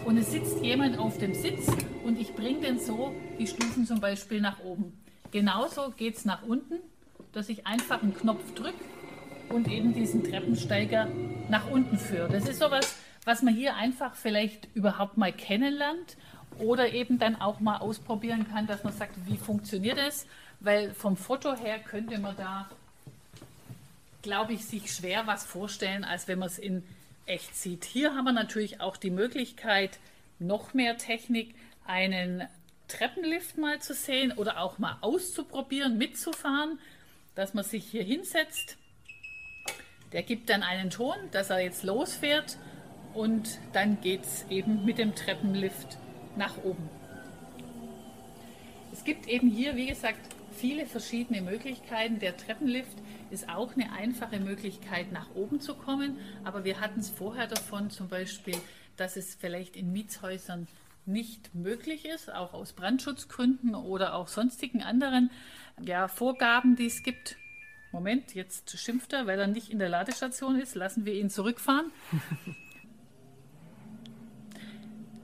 Und es sitzt jemand auf dem Sitz und ich bringe den so die Stufen zum Beispiel nach oben. Genauso geht es nach unten, dass ich einfach einen Knopf drücke und eben diesen Treppensteiger nach unten führe. Das ist sowas, was man hier einfach vielleicht überhaupt mal kennenlernt oder eben dann auch mal ausprobieren kann, dass man sagt, wie funktioniert es? Weil vom Foto her könnte man da, glaube ich, sich schwer was vorstellen, als wenn man es in echt sieht. Hier haben wir natürlich auch die Möglichkeit, noch mehr Technik, einen Treppenlift mal zu sehen oder auch mal auszuprobieren, mitzufahren, dass man sich hier hinsetzt der gibt dann einen Ton, dass er jetzt losfährt und dann geht es eben mit dem Treppenlift nach oben. Es gibt eben hier, wie gesagt, viele verschiedene Möglichkeiten. Der Treppenlift ist auch eine einfache Möglichkeit, nach oben zu kommen. Aber wir hatten es vorher davon, zum Beispiel, dass es vielleicht in Mietshäusern nicht möglich ist, auch aus Brandschutzgründen oder auch sonstigen anderen ja, Vorgaben, die es gibt. Moment, jetzt schimpft er, weil er nicht in der Ladestation ist. Lassen wir ihn zurückfahren.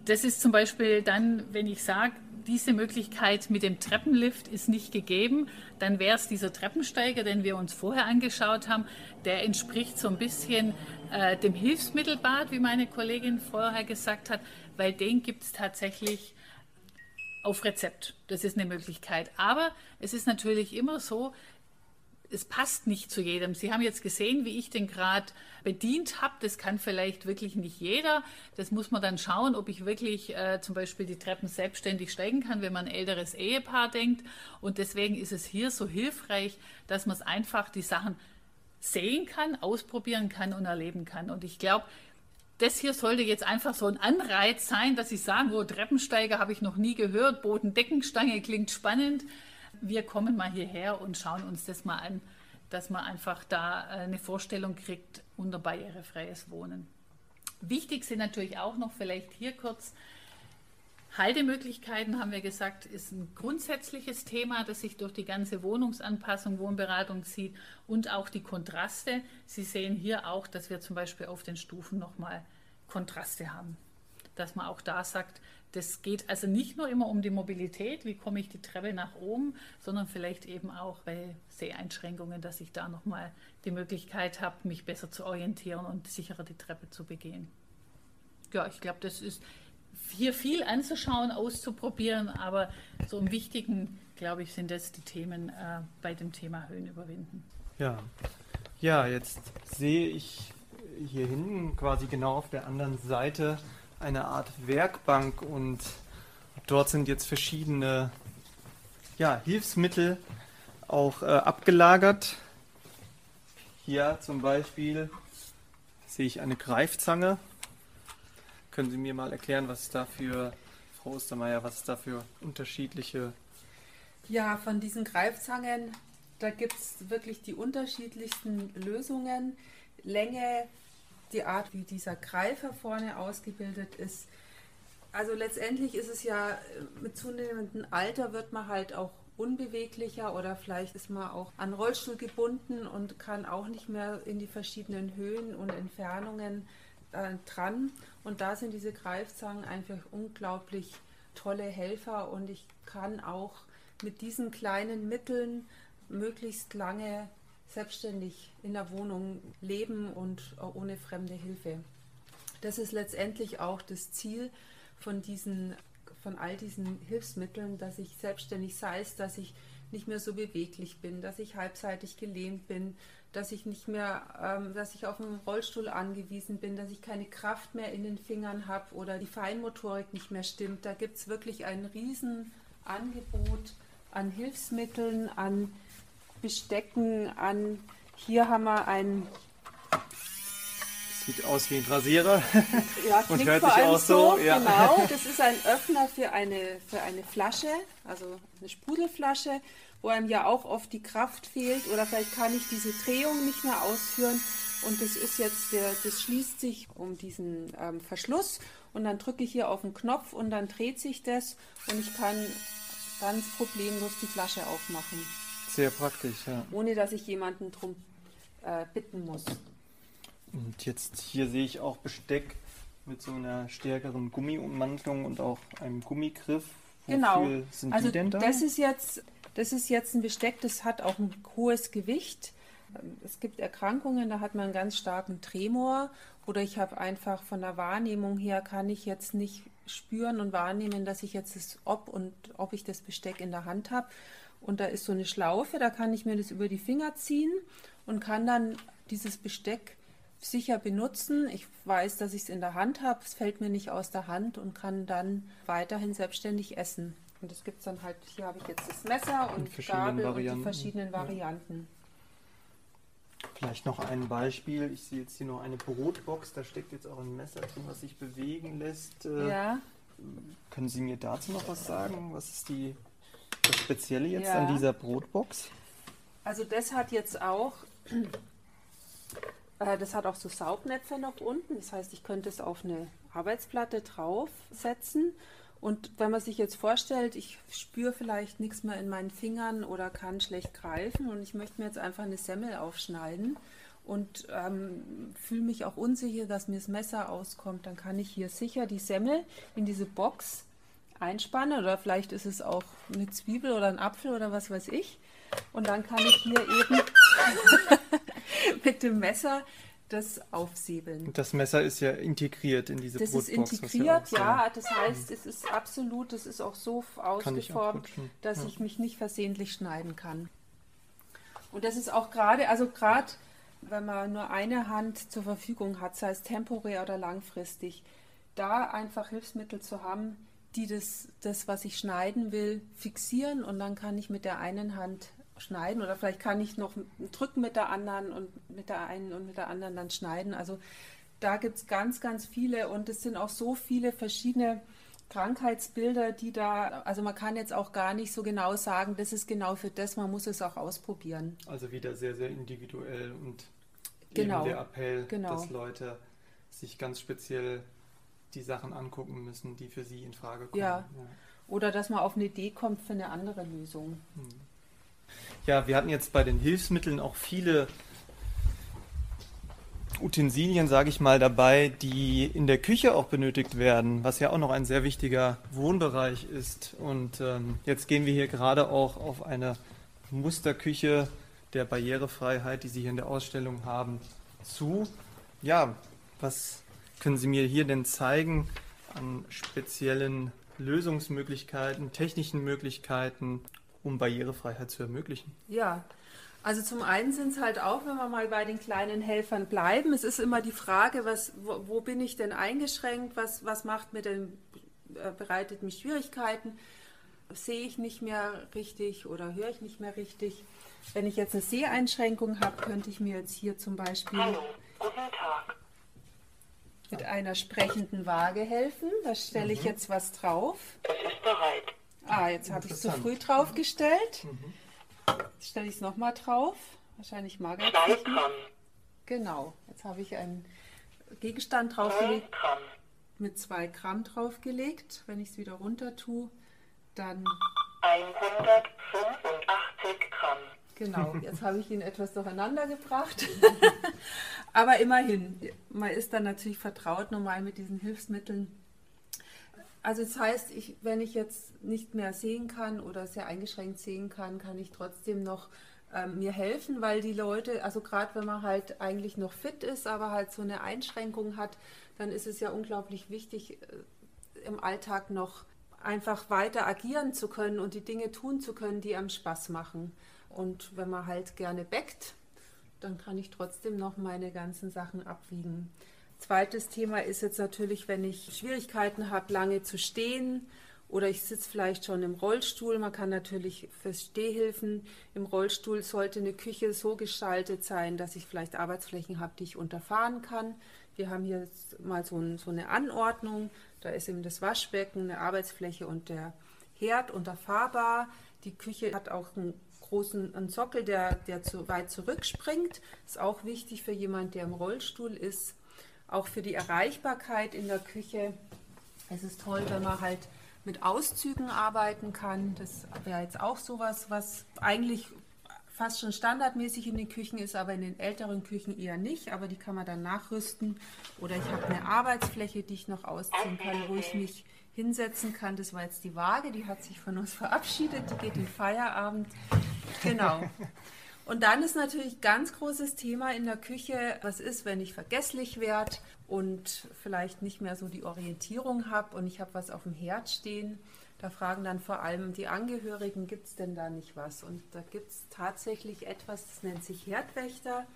Das ist zum Beispiel dann, wenn ich sage, diese Möglichkeit mit dem Treppenlift ist nicht gegeben, dann wäre es dieser Treppensteiger, den wir uns vorher angeschaut haben. Der entspricht so ein bisschen äh, dem Hilfsmittelbad, wie meine Kollegin vorher gesagt hat, weil den gibt es tatsächlich auf Rezept. Das ist eine Möglichkeit. Aber es ist natürlich immer so, es passt nicht zu jedem. Sie haben jetzt gesehen, wie ich den gerade bedient habe. Das kann vielleicht wirklich nicht jeder. Das muss man dann schauen, ob ich wirklich äh, zum Beispiel die Treppen selbstständig steigen kann, wenn man ein älteres Ehepaar denkt. Und deswegen ist es hier so hilfreich, dass man es einfach die Sachen sehen kann, ausprobieren kann und erleben kann. Und ich glaube, das hier sollte jetzt einfach so ein Anreiz sein, dass ich sage, wo Treppensteiger habe ich noch nie gehört, Bodendeckenstange klingt spannend wir kommen mal hierher und schauen uns das mal an, dass man einfach da äh, eine Vorstellung kriegt unter barrierefreies Wohnen. Wichtig sind natürlich auch noch vielleicht hier kurz Haltemöglichkeiten, haben wir gesagt, ist ein grundsätzliches Thema, das sich durch die ganze Wohnungsanpassung, Wohnberatung zieht und auch die Kontraste. Sie sehen hier auch, dass wir zum Beispiel auf den Stufen nochmal Kontraste haben. Dass man auch da sagt, das geht also nicht nur immer um die Mobilität, wie komme ich die Treppe nach oben, sondern vielleicht eben auch bei Seheinschränkungen, dass ich da nochmal die Möglichkeit habe, mich besser zu orientieren und sicherer die Treppe zu begehen. ja, ich glaube, das ist hier viel anzuschauen, auszuprobieren, aber so im Wichtigen, glaube ich, sind das die Themen äh, bei dem Thema Höhen überwinden. Ja. ja, jetzt sehe ich hier hinten quasi genau auf der anderen Seite eine Art Werkbank und dort sind jetzt verschiedene ja, Hilfsmittel auch äh, abgelagert. Hier zum Beispiel sehe ich eine Greifzange. Können Sie mir mal erklären, was es da für, Frau Ostermeier, was es da für unterschiedliche. Ja, von diesen Greifzangen, da gibt es wirklich die unterschiedlichsten Lösungen. Länge, die Art, wie dieser Greifer vorne ausgebildet ist. Also letztendlich ist es ja, mit zunehmendem Alter wird man halt auch unbeweglicher oder vielleicht ist man auch an Rollstuhl gebunden und kann auch nicht mehr in die verschiedenen Höhen und Entfernungen äh, dran. Und da sind diese Greifzangen einfach unglaublich tolle Helfer und ich kann auch mit diesen kleinen Mitteln möglichst lange selbstständig in der Wohnung leben und ohne fremde Hilfe. Das ist letztendlich auch das Ziel von diesen von all diesen Hilfsmitteln, dass ich selbstständig sei dass ich nicht mehr so beweglich bin, dass ich halbseitig gelähmt bin, dass ich nicht mehr, ähm, dass ich auf einen Rollstuhl angewiesen bin, dass ich keine Kraft mehr in den Fingern habe oder die Feinmotorik nicht mehr stimmt. Da gibt es wirklich ein Riesenangebot an Hilfsmitteln, an Bestecken, an hier haben wir ein Sieht aus wie ein Rasierer. Ja, und hört sich auch so. Ja. Genau, das ist ein Öffner für eine, für eine Flasche, also eine Sprudelflasche, wo einem ja auch oft die Kraft fehlt oder vielleicht kann ich diese Drehung nicht mehr ausführen. Und das ist jetzt, der, das schließt sich um diesen ähm, Verschluss und dann drücke ich hier auf den Knopf und dann dreht sich das und ich kann ganz problemlos die Flasche aufmachen. Sehr praktisch, ja. Ohne dass ich jemanden drum äh, bitten muss. Und jetzt hier sehe ich auch Besteck mit so einer stärkeren Gummiummantelung und auch einem Gummigriff. Wofür genau. sind also die denn da? Das ist, jetzt, das ist jetzt ein Besteck, das hat auch ein hohes Gewicht. Es gibt Erkrankungen, da hat man einen ganz starken Tremor oder ich habe einfach von der Wahrnehmung her kann ich jetzt nicht spüren und wahrnehmen, dass ich jetzt das ob und ob ich das Besteck in der Hand habe. Und da ist so eine Schlaufe, da kann ich mir das über die Finger ziehen und kann dann dieses Besteck sicher benutzen. Ich weiß, dass ich es in der Hand habe, es fällt mir nicht aus der Hand und kann dann weiterhin selbstständig essen. Und das gibt es dann halt, hier habe ich jetzt das Messer und Gabel Varianten. und die verschiedenen Varianten. Vielleicht noch ein Beispiel. Ich sehe jetzt hier noch eine Brotbox, da steckt jetzt auch ein Messer drin, was sich bewegen lässt. Äh, ja. Können Sie mir dazu noch was sagen? Was ist die, das Spezielle jetzt ja. an dieser Brotbox? Also das hat jetzt auch äh, das hat auch so Saugnäpfe noch unten. Das heißt, ich könnte es auf eine Arbeitsplatte draufsetzen. Und wenn man sich jetzt vorstellt, ich spüre vielleicht nichts mehr in meinen Fingern oder kann schlecht greifen und ich möchte mir jetzt einfach eine Semmel aufschneiden und ähm, fühle mich auch unsicher, dass mir das Messer auskommt, dann kann ich hier sicher die Semmel in diese Box einspannen oder vielleicht ist es auch eine Zwiebel oder ein Apfel oder was weiß ich. Und dann kann ich hier eben mit dem Messer das aufsäbeln. Das Messer ist ja integriert in diese das Brotbox. Das ist integriert, ja, ja. Das heißt, es ist absolut, es ist auch so ausgeformt, dass ja. ich mich nicht versehentlich schneiden kann. Und das ist auch gerade, also gerade wenn man nur eine Hand zur Verfügung hat, sei es temporär oder langfristig, da einfach Hilfsmittel zu haben, die das, das, was ich schneiden will, fixieren und dann kann ich mit der einen Hand schneiden oder vielleicht kann ich noch drücken mit der anderen und mit der einen und mit der anderen dann schneiden. Also da gibt es ganz, ganz viele und es sind auch so viele verschiedene Krankheitsbilder, die da, also man kann jetzt auch gar nicht so genau sagen, das ist genau für das, man muss es auch ausprobieren. Also wieder sehr, sehr individuell und genau, der Appell, genau. dass Leute sich ganz speziell die Sachen angucken müssen, die für sie in Frage kommen. Ja. ja. Oder dass man auf eine Idee kommt für eine andere Lösung. Hm. Ja, wir hatten jetzt bei den Hilfsmitteln auch viele Utensilien, sage ich mal, dabei, die in der Küche auch benötigt werden, was ja auch noch ein sehr wichtiger Wohnbereich ist. Und ähm, jetzt gehen wir hier gerade auch auf eine Musterküche der Barrierefreiheit, die Sie hier in der Ausstellung haben, zu. Ja, was können Sie mir hier denn zeigen an speziellen Lösungsmöglichkeiten, technischen Möglichkeiten, um Barrierefreiheit zu ermöglichen? Ja, also zum einen sind es halt auch, wenn wir mal bei den kleinen Helfern bleiben, es ist immer die Frage, was, wo, wo bin ich denn eingeschränkt, was, was macht mir denn, äh, bereitet mir Schwierigkeiten, sehe ich nicht mehr richtig oder höre ich nicht mehr richtig. Wenn ich jetzt eine Seheinschränkung habe, könnte ich mir jetzt hier zum Beispiel Hallo, guten Tag. Mit einer sprechenden Waage helfen. Da stelle ich jetzt was drauf. Es ist bereit. Ah, jetzt habe ich es zu früh draufgestellt. Jetzt stelle ich es nochmal drauf. Wahrscheinlich mag er es 2 nicht mehr. Gramm. Genau, jetzt habe ich einen Gegenstand 2 draufgelegt, mit 2 Gramm draufgelegt. Wenn ich es wieder runter tue, dann 185 Gramm. Genau, jetzt habe ich ihn etwas durcheinander gebracht. Aber immerhin, man ist dann natürlich vertraut normal mit diesen Hilfsmitteln. Also das heißt, ich, wenn ich jetzt nicht mehr sehen kann oder sehr eingeschränkt sehen kann, kann ich trotzdem noch ähm, mir helfen, weil die Leute, also gerade wenn man halt eigentlich noch fit ist, aber halt so eine Einschränkung hat, dann ist es ja unglaublich wichtig, äh, im Alltag noch einfach weiter agieren zu können und die Dinge tun zu können, die einem Spaß machen. Und wenn man halt gerne backt, dann kann ich trotzdem noch meine ganzen Sachen abwiegen. Zweites Thema ist jetzt natürlich, wenn ich Schwierigkeiten habe, lange zu stehen oder ich sitze vielleicht schon im Rollstuhl. Man kann natürlich für Stehhilfen im Rollstuhl sollte eine Küche so gestaltet sein, dass ich vielleicht Arbeitsflächen habe, die ich unterfahren kann. Wir haben hier mal so, ein, so eine Anordnung. Da ist eben das Waschbecken, eine Arbeitsfläche und der Herd unterfahrbar. Die Küche hat auch einen großen einen Sockel, der, der zu weit zurückspringt. Ist auch wichtig für jemand, der im Rollstuhl ist. Auch für die Erreichbarkeit in der Küche. Es ist toll, wenn man halt mit Auszügen arbeiten kann. Das wäre jetzt auch sowas, was eigentlich fast schon standardmäßig in den Küchen ist, aber in den älteren Küchen eher nicht. Aber die kann man dann nachrüsten. Oder ich habe eine Arbeitsfläche, die ich noch ausziehen kann, wo ich mich hinsetzen kann. Das war jetzt die Waage, die hat sich von uns verabschiedet, die geht in Feierabend. Genau. Und dann ist natürlich ganz großes Thema in der Küche, was ist, wenn ich vergesslich werde und vielleicht nicht mehr so die Orientierung habe und ich habe was auf dem Herd stehen. Da fragen dann vor allem die Angehörigen, gibt es denn da nicht was? Und da gibt es tatsächlich etwas, das nennt sich Herdwächter.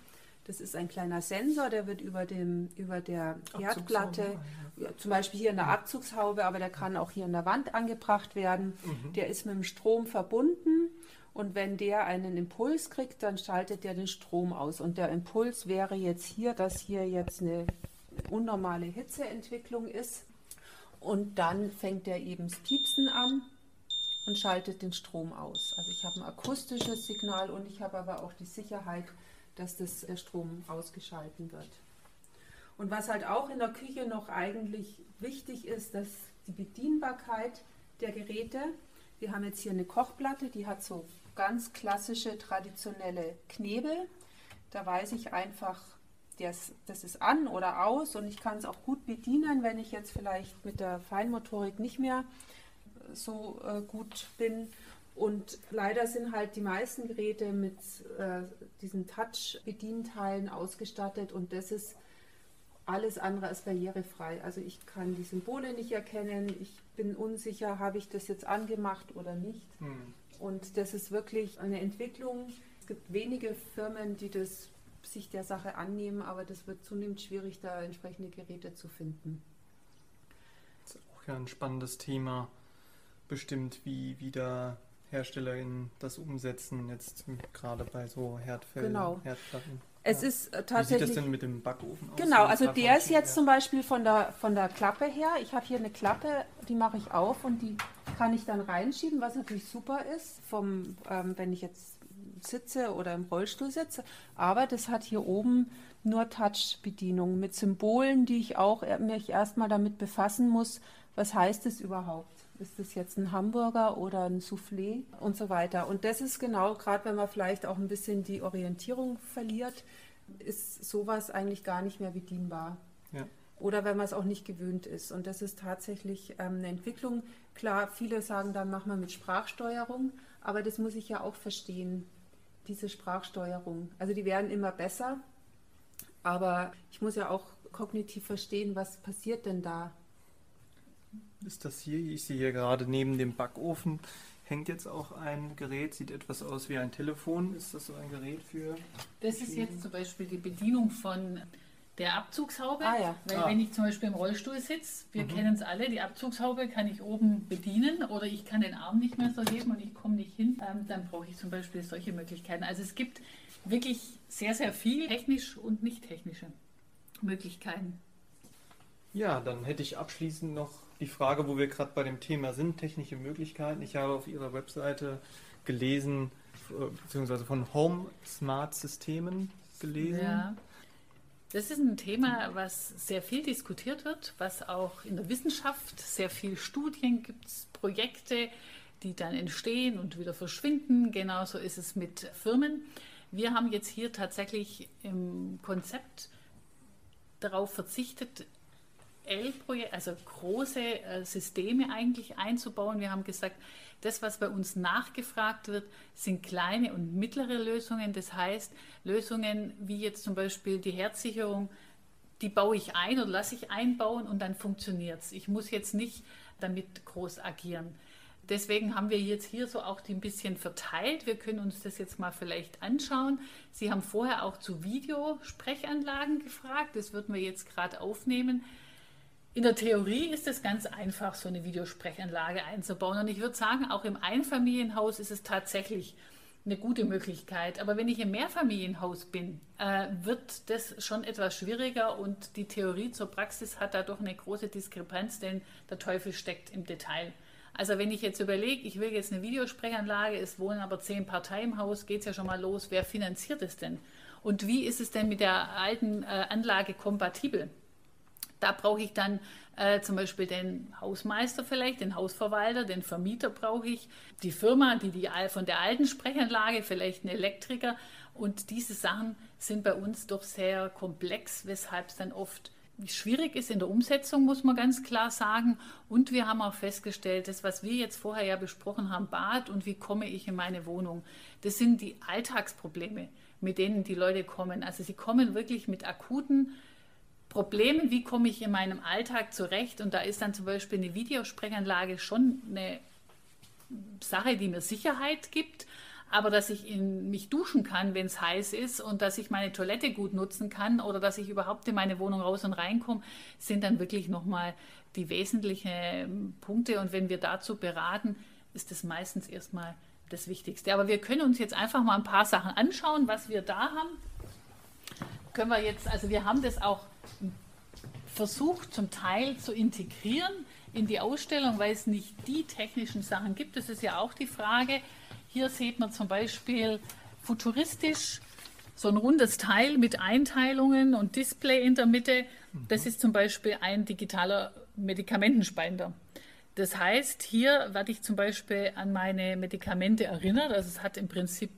Das ist ein kleiner Sensor, der wird über, dem, über der Herdplatte, ja, zum Beispiel hier in der Abzugshaube, aber der kann auch hier an der Wand angebracht werden. Der ist mit dem Strom verbunden und wenn der einen Impuls kriegt, dann schaltet der den Strom aus. Und der Impuls wäre jetzt hier, dass hier jetzt eine unnormale Hitzeentwicklung ist. Und dann fängt er eben das Piepsen an und schaltet den Strom aus. Also ich habe ein akustisches Signal und ich habe aber auch die Sicherheit, dass das der Strom ausgeschalten wird. Und was halt auch in der Küche noch eigentlich wichtig ist, dass die Bedienbarkeit der Geräte. Wir haben jetzt hier eine Kochplatte, die hat so ganz klassische traditionelle Knebel. Da weiß ich einfach, das, das ist an oder aus und ich kann es auch gut bedienen, wenn ich jetzt vielleicht mit der Feinmotorik nicht mehr so äh, gut bin. Und leider sind halt die meisten Geräte mit äh, diesen Touch-Bedienteilen ausgestattet und das ist alles andere als barrierefrei. Also ich kann die Symbole nicht erkennen, ich bin unsicher, habe ich das jetzt angemacht oder nicht. Und das ist wirklich eine Entwicklung. Es gibt wenige Firmen, die das sich der Sache annehmen, aber das wird zunehmend schwierig, da entsprechende Geräte zu finden. Das ist auch ja ein spannendes Thema. Bestimmt, wie, wie da HerstellerInnen das umsetzen, jetzt gerade bei so Herdfällen, Genau. Herdplatten. Es Ja. ist äh, Wie sieht tatsächlich. das denn mit dem Backofen aus? Genau, also der ist jetzt steht? zum Beispiel von der, von der Klappe her. Ich habe hier eine Klappe, die mache ich auf und die kann ich dann reinschieben, was natürlich super ist, vom, ähm, wenn ich jetzt sitze oder im Rollstuhl sitze. Aber das hat hier oben nur Touch-Bedienung mit Symbolen, die ich auch er- mich erstmal damit befassen muss. Was heißt es überhaupt? Ist das jetzt ein Hamburger oder ein Soufflé und so weiter? Und das ist genau, gerade wenn man vielleicht auch ein bisschen die Orientierung verliert, ist sowas eigentlich gar nicht mehr bedienbar. Ja. Oder wenn man es auch nicht gewöhnt ist. Und das ist tatsächlich ähm, eine Entwicklung. Klar, viele sagen dann, mach mal mit Sprachsteuerung, aber das muss ich ja auch verstehen, diese Sprachsteuerung. Also die werden immer besser, aber ich muss ja auch kognitiv verstehen, was passiert denn da. Ist das hier? Ich sehe hier gerade neben dem Backofen hängt jetzt auch ein Gerät, sieht etwas aus wie ein Telefon. Ist das so ein Gerät für? Das ist jetzt zum Beispiel die Bedienung von der Abzugshaube. Ah, ja. Weil Ah. wenn ich zum Beispiel im Rollstuhl sitze, wir kennen es alle, die Abzugshaube kann ich oben bedienen oder ich kann den Arm nicht mehr so heben und ich komme nicht hin, ähm, dann brauche ich zum Beispiel solche Möglichkeiten. Also es gibt wirklich sehr, sehr viel technisch und nicht technische Möglichkeiten. Ja, dann hätte ich abschließend noch die Frage, wo wir gerade bei dem Thema sind, technische Möglichkeiten. Ich habe auf Ihrer Webseite gelesen, beziehungsweise von Home Smart Systemen gelesen. Ja. Das ist ein Thema, was sehr viel diskutiert wird, was auch in der Wissenschaft sehr viel Studien gibt, Projekte, die dann entstehen und wieder verschwinden. Genauso ist es mit Firmen. Wir haben jetzt hier tatsächlich im Konzept darauf verzichtet, L-Projekt, also große äh, Systeme eigentlich einzubauen. Wir haben gesagt, das, was bei uns nachgefragt wird, sind kleine und mittlere Lösungen. Das heißt, Lösungen wie jetzt zum Beispiel die Herzsicherung, die baue ich ein oder lasse ich einbauen und dann funktioniert es. Ich muss jetzt nicht damit groß agieren. Deswegen haben wir jetzt hier so auch die ein bisschen verteilt. Wir können uns das jetzt mal vielleicht anschauen. Sie haben vorher auch zu Videosprechanlagen gefragt. Das würden wir jetzt gerade aufnehmen. In der Theorie ist es ganz einfach, so eine Videosprechanlage einzubauen. Und ich würde sagen, auch im Einfamilienhaus ist es tatsächlich eine gute Möglichkeit. Aber wenn ich im Mehrfamilienhaus bin, äh, wird das schon etwas schwieriger und die Theorie zur Praxis hat da doch eine große Diskrepanz, denn der Teufel steckt im Detail. Also wenn ich jetzt überlege, ich will jetzt eine Videosprechanlage, es wohnen aber zehn Parteien im Haus, geht es ja schon mal los, wer finanziert es denn? Und wie ist es denn mit der alten äh, Anlage kompatibel? Da brauche ich dann äh, zum Beispiel den Hausmeister vielleicht, den Hausverwalter, den Vermieter brauche ich, die Firma, die, die von der alten Sprechanlage, vielleicht einen Elektriker. Und diese Sachen sind bei uns doch sehr komplex, weshalb es dann oft schwierig ist in der Umsetzung, muss man ganz klar sagen. Und wir haben auch festgestellt, das, was wir jetzt vorher ja besprochen haben, Bad und wie komme ich in meine Wohnung, das sind die Alltagsprobleme, mit denen die Leute kommen. Also sie kommen wirklich mit akuten Problemen, wie komme ich in meinem Alltag zurecht. Und da ist dann zum Beispiel eine Videosprechanlage schon eine Sache, die mir Sicherheit gibt, aber dass ich in mich duschen kann, wenn es heiß ist und dass ich meine Toilette gut nutzen kann oder dass ich überhaupt in meine Wohnung raus und reinkomme, sind dann wirklich nochmal die wesentlichen Punkte. Und wenn wir dazu beraten, ist das meistens erstmal das Wichtigste. Aber wir können uns jetzt einfach mal ein paar Sachen anschauen, was wir da haben. Können wir jetzt, also wir haben das auch versucht zum Teil zu integrieren in die Ausstellung, weil es nicht die technischen Sachen gibt. Das ist ja auch die Frage. Hier sieht man zum Beispiel futuristisch so ein rundes Teil mit Einteilungen und Display in der Mitte. Das ist zum Beispiel ein digitaler Medikamentenspeicher. Das heißt, hier werde ich zum Beispiel an meine Medikamente erinnert. Also es hat im Prinzip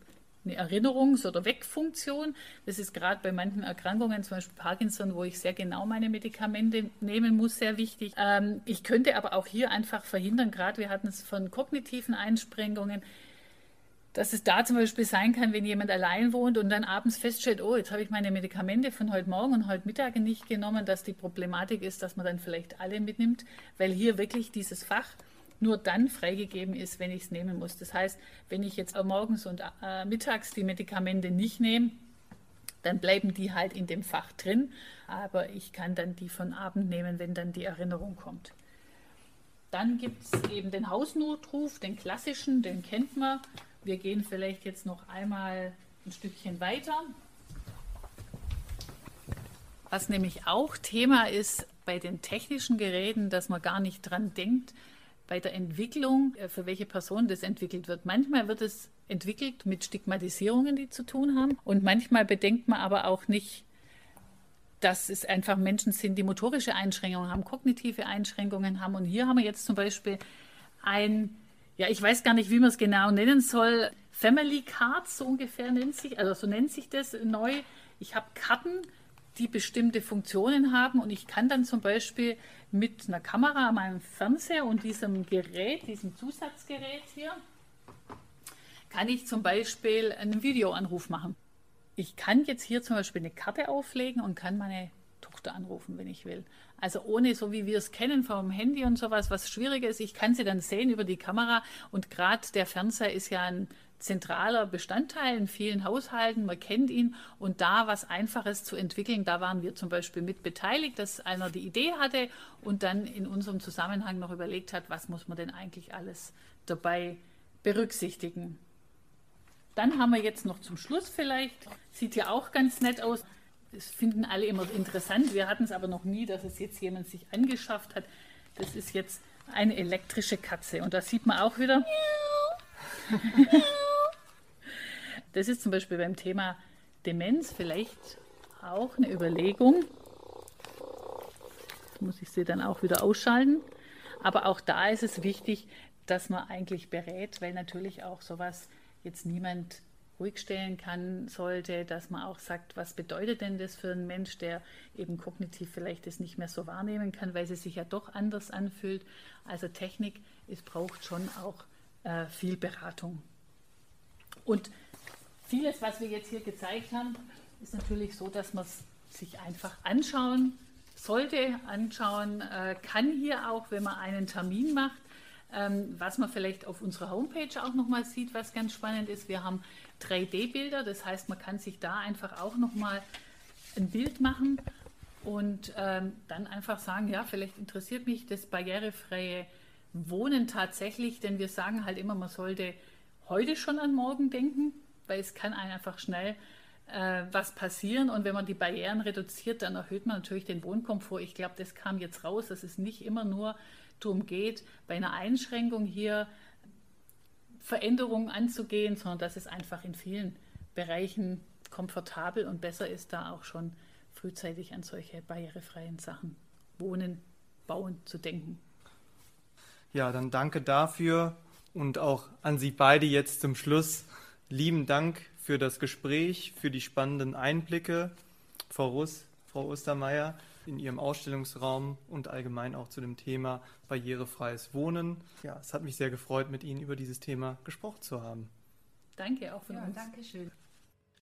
eine Erinnerungs- oder Wegfunktion. Das ist gerade bei manchen Erkrankungen, zum Beispiel Parkinson, wo ich sehr genau meine Medikamente nehmen muss, sehr wichtig. Ähm, ich könnte aber auch hier einfach verhindern, gerade wir hatten es von kognitiven Einsprengungen, dass es da zum Beispiel sein kann, wenn jemand allein wohnt und dann abends feststellt, oh, jetzt habe ich meine Medikamente von heute Morgen und heute Mittag nicht genommen, dass die Problematik ist, dass man dann vielleicht alle mitnimmt, weil hier wirklich dieses Fach nur dann freigegeben ist, wenn ich es nehmen muss. Das heißt, wenn ich jetzt morgens und äh, mittags die Medikamente nicht nehme, dann bleiben die halt in dem Fach drin, aber ich kann dann die von Abend nehmen, wenn dann die Erinnerung kommt. Dann gibt es eben den Hausnotruf, den klassischen, den kennt man. Wir gehen vielleicht jetzt noch einmal ein Stückchen weiter. Was nämlich auch Thema ist bei den technischen Geräten, dass man gar nicht dran denkt, bei der Entwicklung, äh, für welche Person das entwickelt wird. Manchmal wird es entwickelt mit Stigmatisierungen, die zu tun haben. Und manchmal bedenkt man aber auch nicht, dass es einfach Menschen sind, die motorische Einschränkungen haben, kognitive Einschränkungen haben. Und hier haben wir jetzt zum Beispiel ein, ja, ich weiß gar nicht, wie man es genau nennen soll, Family Cards, so ungefähr nennt sich, also so nennt sich das neu. Ich habe Karten, die bestimmte Funktionen haben und ich kann dann zum Beispiel mit einer Kamera meinem Fernseher und diesem Gerät, diesem Zusatzgerät hier, kann ich zum Beispiel einen Videoanruf machen. Ich kann jetzt hier zum Beispiel eine Karte auflegen und kann meine Tochter Tochter anrufen, wenn ich will. Also ohne, so wie wir es kennen vom Handy und sowas, was schwieriger ist, ich kann sie dann sehen über die Kamera und gerade der Fernseher ist ja ein zentraler Bestandteil in vielen Haushalten, man kennt ihn. Und da was Einfaches zu entwickeln, da waren wir zum Beispiel mit beteiligt, dass einer die Idee hatte und dann in unserem Zusammenhang noch überlegt hat, was muss man denn eigentlich alles dabei berücksichtigen. Dann haben wir jetzt noch zum Schluss vielleicht, sieht ja auch ganz nett aus, das finden alle immer interessant, wir hatten es aber noch nie, dass es jetzt jemand sich angeschafft hat. Das ist jetzt eine elektrische Katze. Und da sieht man auch wieder. Das ist zum Beispiel beim Thema Demenz vielleicht auch eine Überlegung. Jetzt muss ich sie dann auch wieder ausschalten. Aber auch da ist es wichtig, dass man eigentlich berät, weil natürlich auch sowas jetzt niemand ruhig stellen kann, sollte, dass man auch sagt, was bedeutet denn das für einen Mensch, der eben kognitiv vielleicht das nicht mehr so wahrnehmen kann, weil sie sich ja doch anders anfühlt. Also Technik, es braucht schon auch äh, viel Beratung. Und vieles, was wir jetzt hier gezeigt haben, ist natürlich so, dass man es sich einfach anschauen sollte, anschauen äh, kann hier auch, wenn man einen Termin macht. Ähm, was man vielleicht auf unserer Homepage auch nochmal sieht, was ganz spannend ist, wir haben 3D-Bilder, das heißt, man kann sich da einfach auch nochmal ein Bild machen und ähm, dann einfach sagen, ja, vielleicht interessiert mich das barrierefreie Wohnen tatsächlich, denn wir sagen halt immer, man sollte heute schon an morgen denken, weil es kann einfach schnell äh, was passieren und wenn man die Barrieren reduziert, dann erhöht man natürlich den Wohnkomfort. Ich glaube, das kam jetzt raus, dass es nicht immer nur darum geht, bei einer Einschränkung hier Veränderungen anzugehen, sondern dass es einfach in vielen Bereichen komfortabel und besser ist, da auch schon frühzeitig an solche barrierefreien Sachen, Wohnen, Bauen zu denken. Ja, dann danke dafür und auch an Sie beide jetzt zum Schluss. Lieben Dank für das Gespräch, für die spannenden Einblicke, Frau Russ, Frau Ostermeier, in Ihrem Ausstellungsraum und allgemein auch zu dem Thema barrierefreies Wohnen. Ja, es hat mich sehr gefreut, mit Ihnen über dieses Thema gesprochen zu haben. Danke auch von ja, uns. Danke schön.